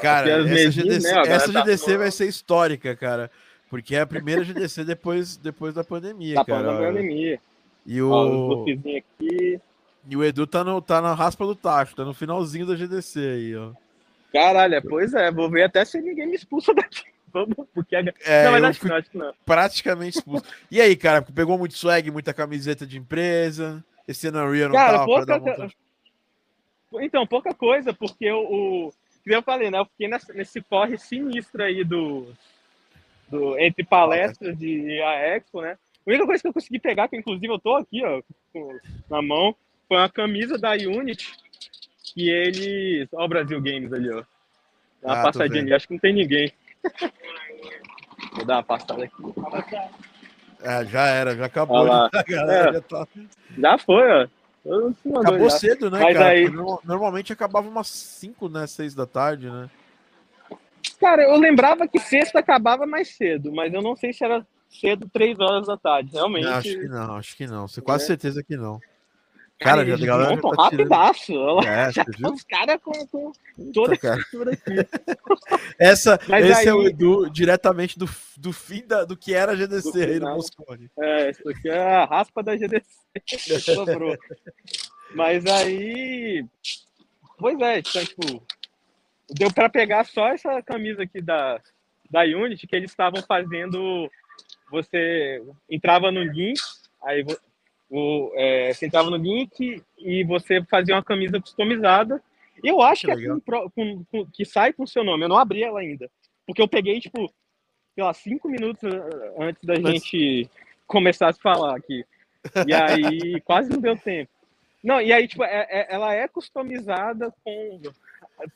Cara, essa GDC, né? essa GDC tá... vai ser histórica, cara. Porque é a primeira GDC depois, depois da pandemia, tá cara. Da pandemia. E o. Ó, aqui. E o Edu tá, no, tá na raspa do tacho, tá no finalzinho da GDC aí, ó. Caralho, pois é, vou ver até se ninguém me expulsa daqui. Porque É, não, mas acho que não, acho que não. praticamente expulso. E aí, cara, pegou muito swag, muita camiseta de empresa. Esse ano Unreal não Cara, tava pra pouca dar co- vontade. Então, pouca coisa, porque o. que eu falei, né? Eu fiquei nesse corre sinistro aí do, do entre palestras de a Expo, né? A única coisa que eu consegui pegar, que inclusive eu tô aqui, ó, na mão, foi uma camisa da Unity, que eles. Ó, o Brasil Games ali, ó. Dá uma Ah, passadinha ali, acho que não tem ninguém. Vou dar uma passada aqui. É, já era, já acabou. Lá. A galera É. já tá- Já foi, ó. Acabou já. cedo, né, Mas cara? aí- Normalmente acabava umas 5, né? 6 da tarde, né? Cara, eu lembrava que sexta acabava mais cedo, mas eu não sei se era cedo, três horas da tarde. Realmente. Não, acho que não, acho que não. Você quase É. certeza que não. Cara, Cara, eles a galera montam tá rapidaço. É, já tá os caras com, com toda a cara. estrutura aqui. Essa, Mas esse é aí- o Edu diretamente do, do fim da, do que era a GDC Do aí no. Moscone. É, isso aqui é a raspa da GDC. que sobrou. Mas aí. Pois é, então, tipo. Deu pra pegar só essa camisa aqui da, da Unity, que eles estavam fazendo. Você entrava no link, aí o, é, você entrava no link e você fazia uma camisa customizada. Eu acho Que que, é com com- com- que sai com o seu nome. Eu não abri ela ainda. Porque eu peguei, tipo, sei lá, cinco minutos eh, antes da Mas- gente começar a se falar aqui. E aí quase não deu tempo. Não, e aí, tipo, é- é- ela é customizada com,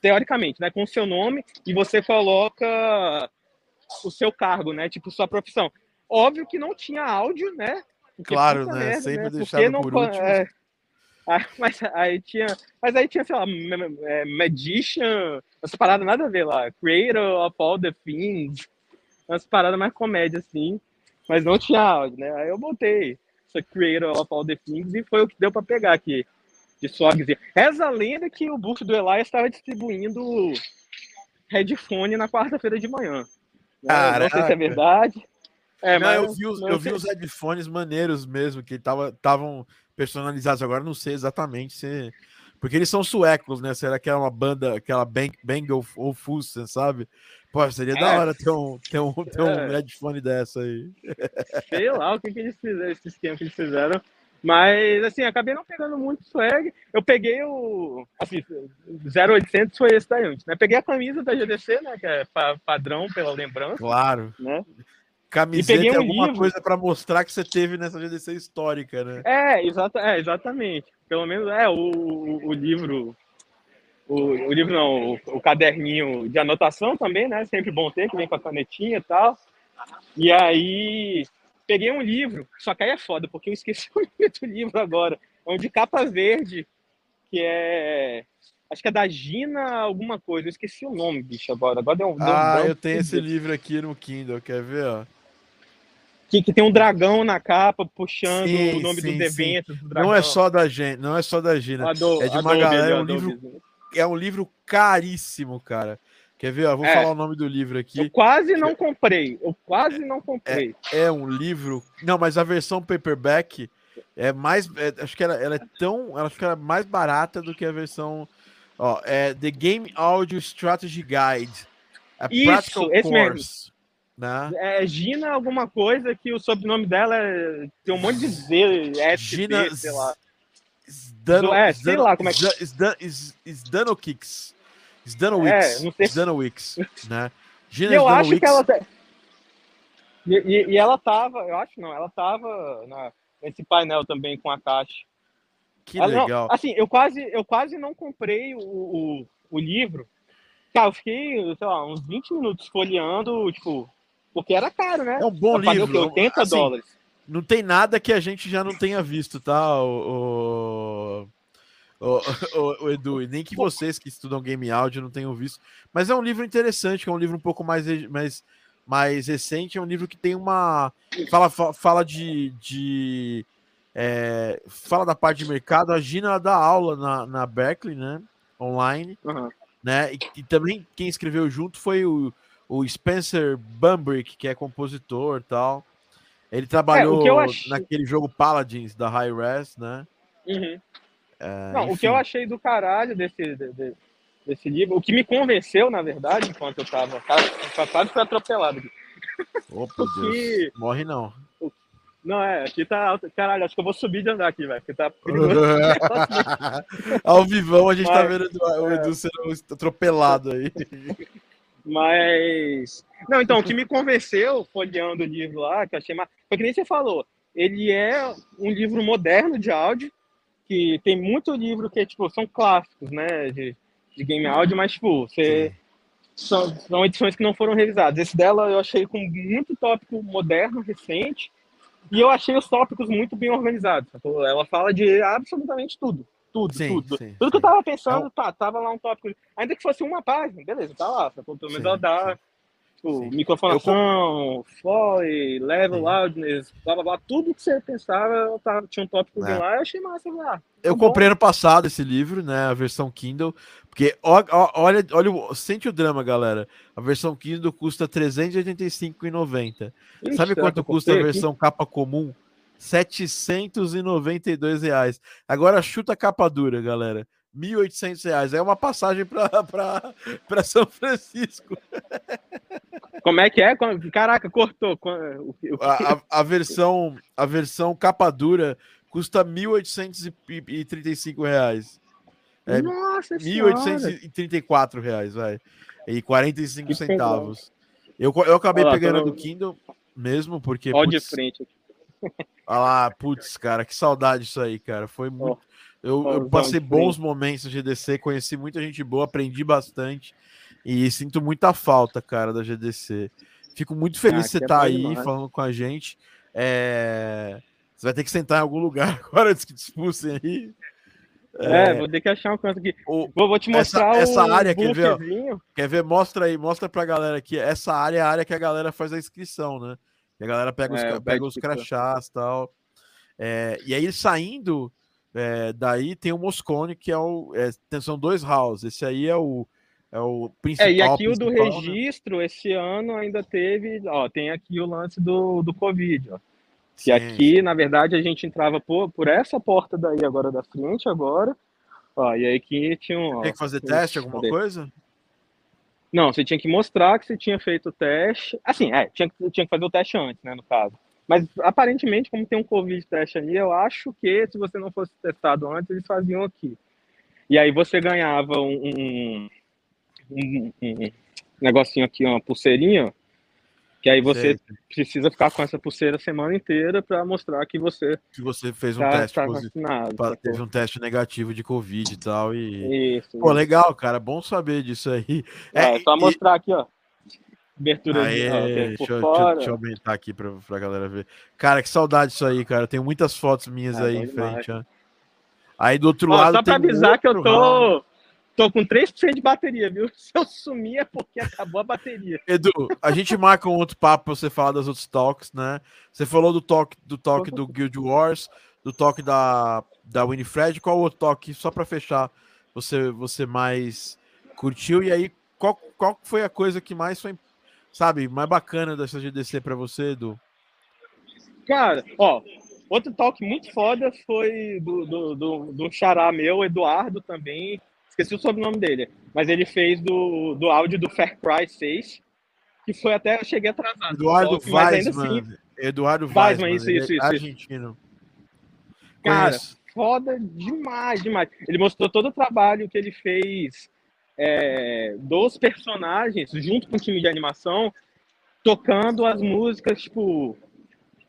teoricamente, né, com o seu nome e você coloca o seu cargo, né, tipo, sua profissão. Óbvio que não tinha áudio, né? Porque Claro, né, merda, sempre Porque deixado não por último. é. Ah, mas aí tinha, mas aí tinha, sei lá, é, Magician, essa parada nada a ver lá, Creator of all the things, umas paradas mais comédia assim, mas não tinha áudio, né? Aí eu botei essa Creator of all the things e foi o que deu pra pegar aqui de swagzinho. Reza a lenda que o buff do Elias estava distribuindo headphone na quarta-feira de manhã. né? Não sei se é Caraca. verdade. É, não, mas eu vi, os, eu vi os headphones maneiros mesmo, que estavam personalizados. Agora não sei exatamente se. Porque eles são suecos, né? Será que é uma banda, aquela Bang, Bang ou, ou Fussen, sabe? Pô, seria da É. hora ter um, ter um, ter um É. headphone dessa aí. sei lá o que, que eles fizeram, esse esquema que eles fizeram. Mas, assim, acabei não pegando muito swag. Eu peguei o. Assim, 0800 foi esse da Unity, né? Peguei a camisa da GDC, né? Que é pa- padrão pela lembrança, Claro. né? Camiseta peguei é um alguma livro. coisa para mostrar que você teve nessa GDC histórica, né? É, exata, é, exatamente. Pelo menos é o, o, o livro. O, o livro não, o, caderninho de anotação também, né? Sempre bom ter, que vem com a canetinha e tal. E aí peguei um livro, só que aí é foda, porque eu esqueci o nome do livro agora. É um de capa verde, que é. Acho que é da Gina alguma coisa. Eu esqueci o nome, bicho, agora. Agora deu um. deu um Ah, eu tenho esse livro aqui no Kindle, quer ver, ó? Que, que tem um dragão na capa puxando Sim, o nome sim, dos sim. eventos do. Não é só da gente, não é só da Gina. É de uma Adobe, galera, é um livro- É um livro caríssimo, cara. Quer ver? ó? Vou É. falar o nome do livro Eu aqui. quase não comprei. Eu quase não comprei. É um livro. Não, mas a versão paperback é mais. é- acho que ela, ela é tão. Ela fica mais barata do que a versão. Ó, é The Game Audio Strategy Guide. A Isso, Practical esse mesmo. Né? É Gina alguma coisa que o sobrenome dela é... tem um monte de Z, S, Gina sei lá. Zdano, É, sei lá como é que-. Zdanowicz. É, não sei. Zdanowicz, né? E Gina eu acho que ela... E, e- e ela tava, eu acho não, ela tava na, nesse painel também com a caixa. Que Ela não- legal. assim, eu quase, eu quase não comprei o, o, o livro. Cara, eu fiquei, sei lá, uns 20 minutos folheando, tipo, porque era caro, né? É um bom eu paguei livro. quê? 80 Assim, dólares. Não tem nada que a gente já não tenha visto, tá, o, o, o, o- Edu? E nem que vocês que estudam game áudio não tenham visto. Mas é um livro interessante, é um livro um pouco mais, mais, mais recente, é um livro que tem uma. Fala, fa- fala de. de é, fala da parte de mercado. A Gina dá aula na, na Berkeley, né? Online Aham. né? E, e também quem escreveu junto foi o, o Spencer Bumbrick, que é compositor e tal. Ele trabalhou eu ach- naquele jogo Paladins da High Res, né? Uhum. É, Não, o que eu achei do caralho desse, de- de- desse livro. O que me convenceu, na verdade, enquanto eu estava quase foi atropelado. Opa, Deus. Morre não. Não, é, aqui tá. Caralho, acho que eu vou subir de andar aqui, velho, porque tá Ao vivão a gente tá Mas, tá vendo o Edu é. sendo atropelado aí. Mas. Não, então, o que me convenceu, folheando o livro lá, que eu achei mais. Foi que nem você falou. Ele é um livro moderno de áudio, que tem muito livro que, tipo, são clássicos, né? De, de game áudio, mas, tipo, você. São, são edições que não foram revisadas. Esse dela eu achei com muito tópico moderno, recente, e eu achei os tópicos muito bem organizados. Ela fala de absolutamente tudo. Tudo, sim, tudo. Sim, tudo que eu tava pensando, é tá, tava lá um tópico. Ainda que fosse uma página, beleza, tá lá. Pelo menos ela dá tipo, microfonação, foley, level, loudness, blá blá blá. Tudo que você pensava, tava, tinha um tópico é. lá, eu achei massa lá. Eu bom. comprei ano passado esse livro, né? A versão Kindle. Porque ó, ó, olha, olha, sente o drama, galera. A versão Kindle custa R$ 385,90. Sabe quanto custa a versão aqui? capa comum? 792 reais. Agora chuta a capa dura, galera. 1.800 reais. É uma passagem para São Francisco. Como é que é? Caraca, cortou. A, a, a versão, a versão capa dura custa 1.835 reais. É, Nossa 1.834 reais, vai. E 45 que centavos. Eu, eu acabei Olha pegando tô... do Kindle mesmo, porque. Olha de frente aqui. Olha lá, putz, cara, que saudade isso aí, cara. Foi muito. Eu, eu, passei bons momentos de GDC, conheci muita gente boa, aprendi bastante e sinto muita falta, cara, da GDC. Fico muito feliz ah, de você estar é tá aí demais. falando com a gente. É... Você vai ter que sentar em algum lugar agora antes que te expulsem aí. É, é, vou ter que achar um canto aqui. O, vou, vou, te mostrar essa, essa área, quer ver, quer ver? Mostra aí, mostra pra galera aqui. Essa área é a área que a galera faz a inscrição, né? E a galera pega os, é, pega os crachás e tal. É, e aí, saindo é, daí, tem o Moscone, que é o. É, são dois houses. Esse aí é o, é o principal. É, e aqui o do né? registro, né? esse ano ainda teve. Ó, tem aqui o lance do, do Covid, ó. Que aqui, na verdade, a gente entrava por, por essa porta daí agora da frente, agora. Ó, e aí aqui tinha um. Tem que fazer teste, alguma cadê? coisa? Não, você tinha que mostrar que você tinha feito o teste. Assim, é, tinha, tinha que fazer o teste antes, né, no caso. Mas aparentemente, como tem um Covid teste ali, eu acho que se você não fosse testado antes, eles faziam aqui. E aí você ganhava um, um, um, um negocinho aqui, uma pulseirinha, que aí você Sei. precisa ficar com essa pulseira a semana inteira para mostrar que você que você fez um tá, teste tá vacinado, teve um teste negativo de covid e tal e isso, pô legal cara bom saber disso aí. É, é só e... mostrar aqui ó. Abertura aí, de, ó, deixa, eu, deixa, deixa, eu aumentar aqui para a galera ver. Cara que saudade disso aí cara. Tem muitas fotos minhas é, aí em frente ó. aí do outro ó, lado só para avisar que eu tô Tô com 3% de bateria, viu? Se eu sumir é porque acabou a bateria. Edu, a gente marca um outro papo pra você falar das outros talks, né? Você falou do talk do, talk do Guild Wars, do talk da, da Winifred. Qual o outro talk, só para fechar, você, você mais curtiu? E aí, qual, qual foi a coisa que mais foi, sabe, mais bacana dessa GDC para você, Edu? Cara, ó, outro talk muito foda foi do, do, do, do xará meu, Eduardo, também esqueci o sobrenome dele, mas ele fez do, do áudio do Fair Cry 6, que foi até, eu cheguei atrasado. Eduardo Weisman. Assim, Eduardo Weisman, isso, isso, isso. Argentino. Cara, Conheço. foda demais, demais. Ele mostrou todo o trabalho que ele fez é, dos personagens, junto com o time de animação, tocando as músicas, tipo,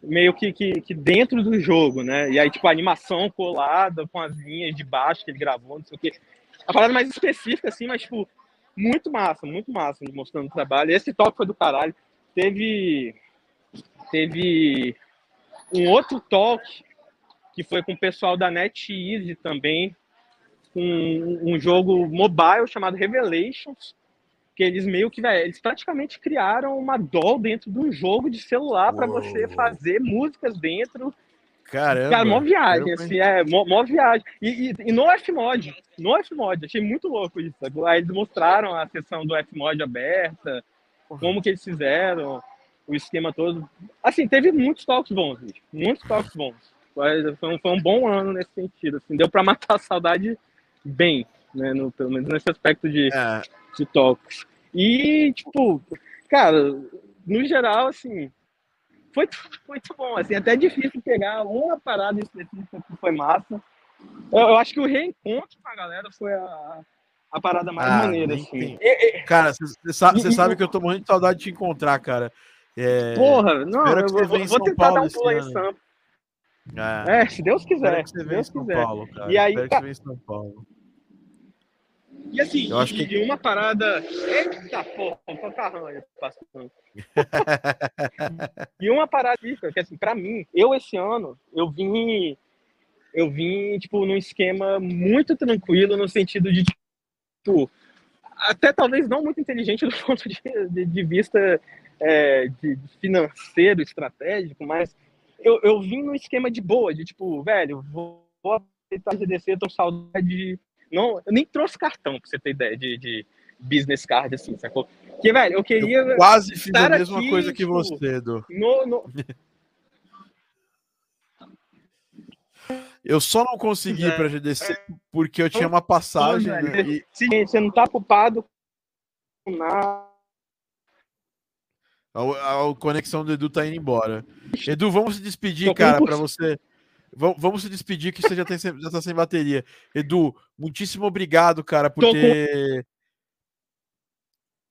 meio que, que, que, dentro do jogo, né? E aí, tipo, a animação colada com as linhas de baixo que ele gravou, não sei o quê a parada mais específica, assim, mas, tipo, muito massa, muito massa, mostrando o trabalho. Esse top foi do caralho. Teve. Teve um outro talk que foi com o pessoal da NetEase também, com um jogo mobile chamado Revelations, que eles meio que, velho, eles praticamente criaram uma doll dentro de um jogo de celular para você fazer músicas dentro Caramba. Cara, mó viagem, assim, é, mó, mó viagem. E, e, e, no Fmod, no Fmod, achei muito louco isso. Aí eles mostraram a sessão do Fmod aberta, como que eles fizeram, o esquema todo. Assim, teve muitos toques bons, gente. Muitos toques bons. Foi um, foi um bom ano nesse sentido, assim, deu para matar a saudade bem. né? No, pelo menos nesse aspecto de, é. de toques. E, tipo, cara, no geral, assim, foi muito bom. Assim, até difícil pegar uma parada específica que foi massa. Eu, eu acho que o reencontro com a galera foi a, a parada mais ah, maneira, assim. E, cara, você sabe, sabe que eu tô morrendo de saudade de te encontrar, cara. É... Porra, não, eu vou, vou tentar Paulo dar um pulo em Sampa. É. é, se Deus quiser. Se Deus quiser. Paulo, e aí, São Paulo. E assim, eu acho que... uma parada. Eita porra, um aí passando. e uma parada que assim, pra mim, eu esse ano, eu vim. Eu vim, tipo, num esquema muito tranquilo, no sentido de, tipo, até talvez não muito inteligente do ponto de, de, de vista é, de financeiro, estratégico, mas eu, eu vim num esquema de boa, de tipo, velho, vou, vou aproveitar a GDC, tô saudade não, eu nem trouxe cartão, pra você ter ideia, de, de business card, assim, sacou? Porque, velho, eu queria. Eu quase fiz a mesma aqui, coisa que tipo, você, Edu. No, no... Eu só não consegui é, para GDC porque eu tinha uma passagem. né, e... Sim, você não tá culpado com nada. A, a, conexão do Edu tá indo embora. Edu, vamos se despedir, cara, para você Vamos se despedir que você já, tem, já tá sem bateria. Edu, muitíssimo obrigado, cara, por Tô ter.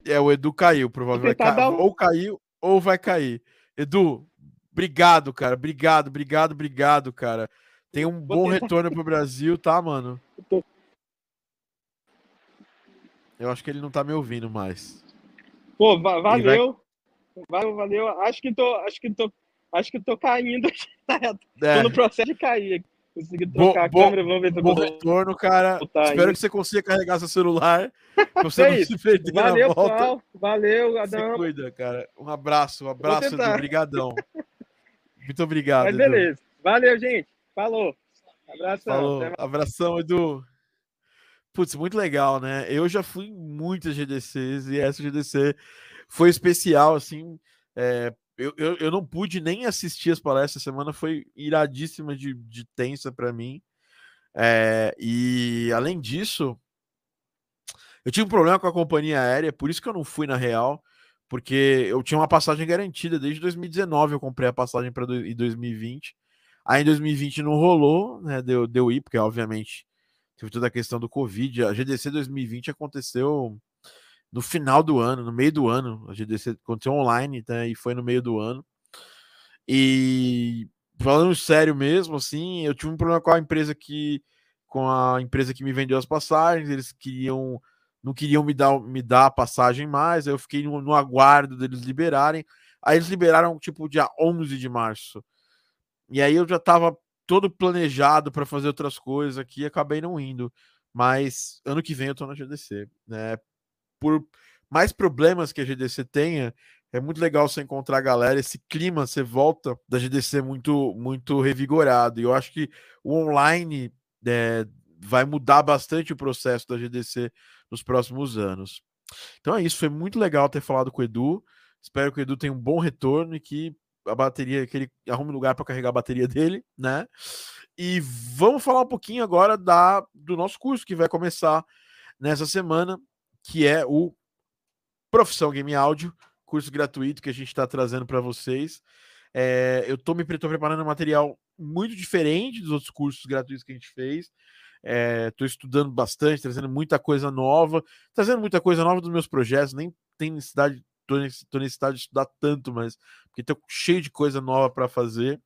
Com... É, o Edu caiu, provavelmente. Ca... Ou caiu, ou vai cair. Edu, obrigado, cara. Obrigado, obrigado, obrigado, cara. Tem um Vou bom tentar... retorno pro Brasil, tá, mano? Tô... Eu acho que ele não tá me ouvindo mais. Pô, valeu. Vai... Valeu, valeu. Acho que tô, acho que tô Acho que tô caindo. é. Tô no processo de cair. Consegui trocar bo, a câmera, vamos ver se eu Bom retorno, cara. Espero aí. que você consiga carregar seu celular. Pra você é não se perder Valeu, na volta. Paulo. Valeu, Adão. Se cuida, cara. Um abraço, um abraço, Edu. Obrigadão. Muito obrigado. Mas beleza. Edu. Valeu, gente. Falou. Abração. Falou. Abração, Edu. Putz, muito legal, né? Eu já fui em muitas GDCs e essa GDC foi especial, assim, é, eu, eu, eu não pude nem assistir as palestras, semana foi iradíssima de, de tensa para mim. É, e além disso, eu tive um problema com a companhia aérea, por isso que eu não fui na real, porque eu tinha uma passagem garantida desde 2019. Eu comprei a passagem para 2020. Aí em 2020 não rolou, né? Deu, deu ir, porque obviamente teve toda a questão do Covid. A GDC 2020 aconteceu no final do ano, no meio do ano. A GDC aconteceu online, né, e foi no meio do ano. E falando sério mesmo, assim, eu tive um problema com a empresa que com a empresa que me vendeu as passagens, eles queriam não queriam me dar me dar a passagem mais, eu fiquei no, no aguardo deles liberarem. Aí eles liberaram tipo dia 11 de março. E aí eu já estava todo planejado para fazer outras coisas aqui, acabei não indo. Mas ano que vem eu tô na GDC, né? Por mais problemas que a GDC tenha, é muito legal você encontrar a galera, esse clima, você volta da GDC muito, muito revigorado. E eu acho que o online é, vai mudar bastante o processo da GDC nos próximos anos. Então é isso, foi muito legal ter falado com o Edu. Espero que o Edu tenha um bom retorno e que a bateria, que ele arrume lugar para carregar a bateria dele, né? E vamos falar um pouquinho agora da, do nosso curso que vai começar nessa semana que é o Profissão Game Áudio, curso gratuito que a gente está trazendo para vocês. É, eu estou me tô preparando um material muito diferente dos outros cursos gratuitos que a gente fez. Estou é, estudando bastante, trazendo muita coisa nova, trazendo muita coisa nova dos meus projetos. Nem estou necessidade de estudar tanto, mas porque estou cheio de coisa nova para fazer.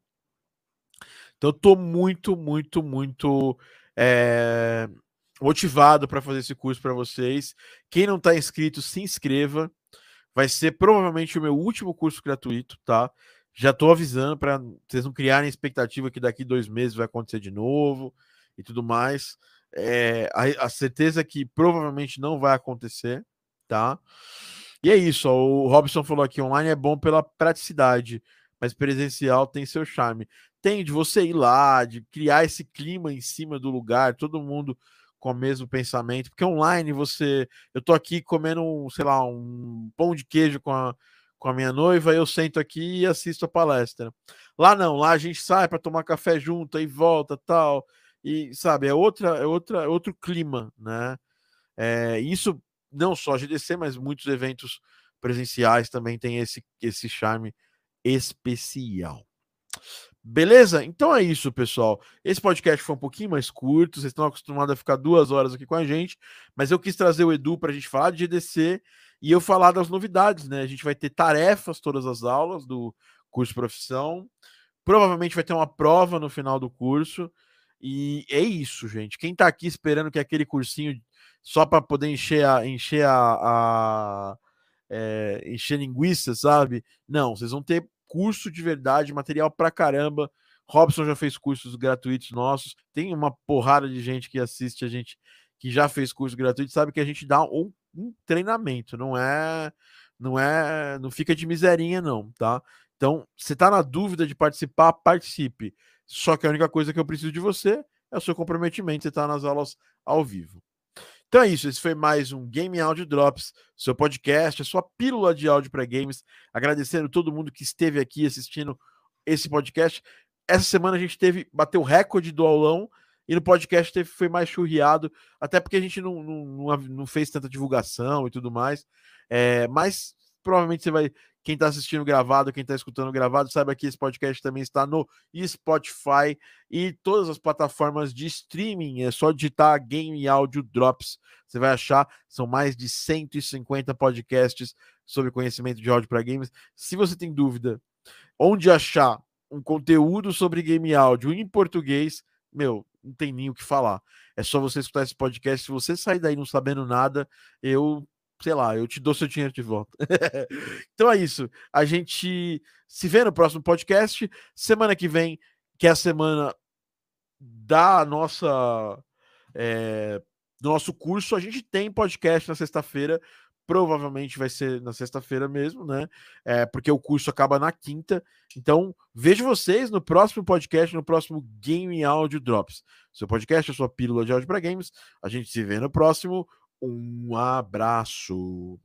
Então, estou muito, muito, muito é, motivado para fazer esse curso para vocês. Quem não está inscrito, se inscreva. Vai ser provavelmente o meu último curso gratuito, tá? Já estou avisando para vocês não criarem expectativa que daqui dois meses vai acontecer de novo e tudo mais. É, a, a, certeza é que provavelmente não vai acontecer, tá? E é isso. Ó, o Robson falou aqui: online é bom pela praticidade, mas presencial tem seu charme. Tem de você ir lá, de criar esse clima em cima do lugar, todo mundo com o mesmo pensamento, porque online você, eu tô aqui comendo, sei lá, um pão de queijo com a, com a minha noiva, eu sento aqui e assisto a palestra. Lá não, lá a gente sai para tomar café junto, aí volta, tal. e sabe, é outra, é outra, é outro clima, né? É, isso não só GDC, mas muitos eventos presenciais também tem esse, esse charme especial. Beleza? Então é isso, pessoal. Esse podcast foi um pouquinho mais curto, vocês estão acostumados a ficar duas horas aqui com a gente, mas eu quis trazer o Edu para a gente falar de GDC e eu falar das novidades, né? A gente vai ter tarefas todas as aulas do curso profissão, provavelmente vai ter uma prova no final do curso, e é isso, gente. Quem está aqui esperando que aquele cursinho só para poder encher a, encher a, a é, encher linguiça, sabe? Não, vocês vão ter curso de verdade, material pra caramba. Robson já fez cursos gratuitos nossos. Tem uma porrada de gente que assiste a gente que já fez curso gratuito, sabe que a gente dá um, um treinamento, não é não é, não fica de miserinha não, tá? Então, você tá na dúvida de participar, participe. Só que a única coisa que eu preciso de você é o seu comprometimento, você tá nas aulas ao vivo. Então é isso, esse foi mais um Game Audio Drops, seu podcast, a sua pílula de áudio para games. Agradecendo todo mundo que esteve aqui assistindo esse podcast. Essa semana a gente teve, bateu o recorde do aulão e no podcast teve, foi mais churriado, até porque a gente não, não, não, não fez tanta divulgação e tudo mais. É, mas provavelmente você vai quem está assistindo gravado, quem está escutando gravado, saiba que esse podcast também está no Spotify e todas as plataformas de streaming. É só digitar Game Audio Drops. Você vai achar, são mais de 150 podcasts sobre conhecimento de áudio para games. Se você tem dúvida onde achar um conteúdo sobre game áudio em português, meu, não tem nem o que falar. É só você escutar esse podcast. Se você sair daí não sabendo nada, eu sei lá, eu te dou seu dinheiro de volta. então é isso. A gente se vê no próximo podcast. Semana que vem, que é a semana da nossa. É, do nosso curso, a gente tem podcast na sexta-feira. Provavelmente vai ser na sexta-feira mesmo, né? É, porque o curso acaba na quinta. Então, vejo vocês no próximo podcast, no próximo Game Audio Drops. Seu podcast, a sua pílula de áudio para games. A gente se vê no próximo. Um abraço.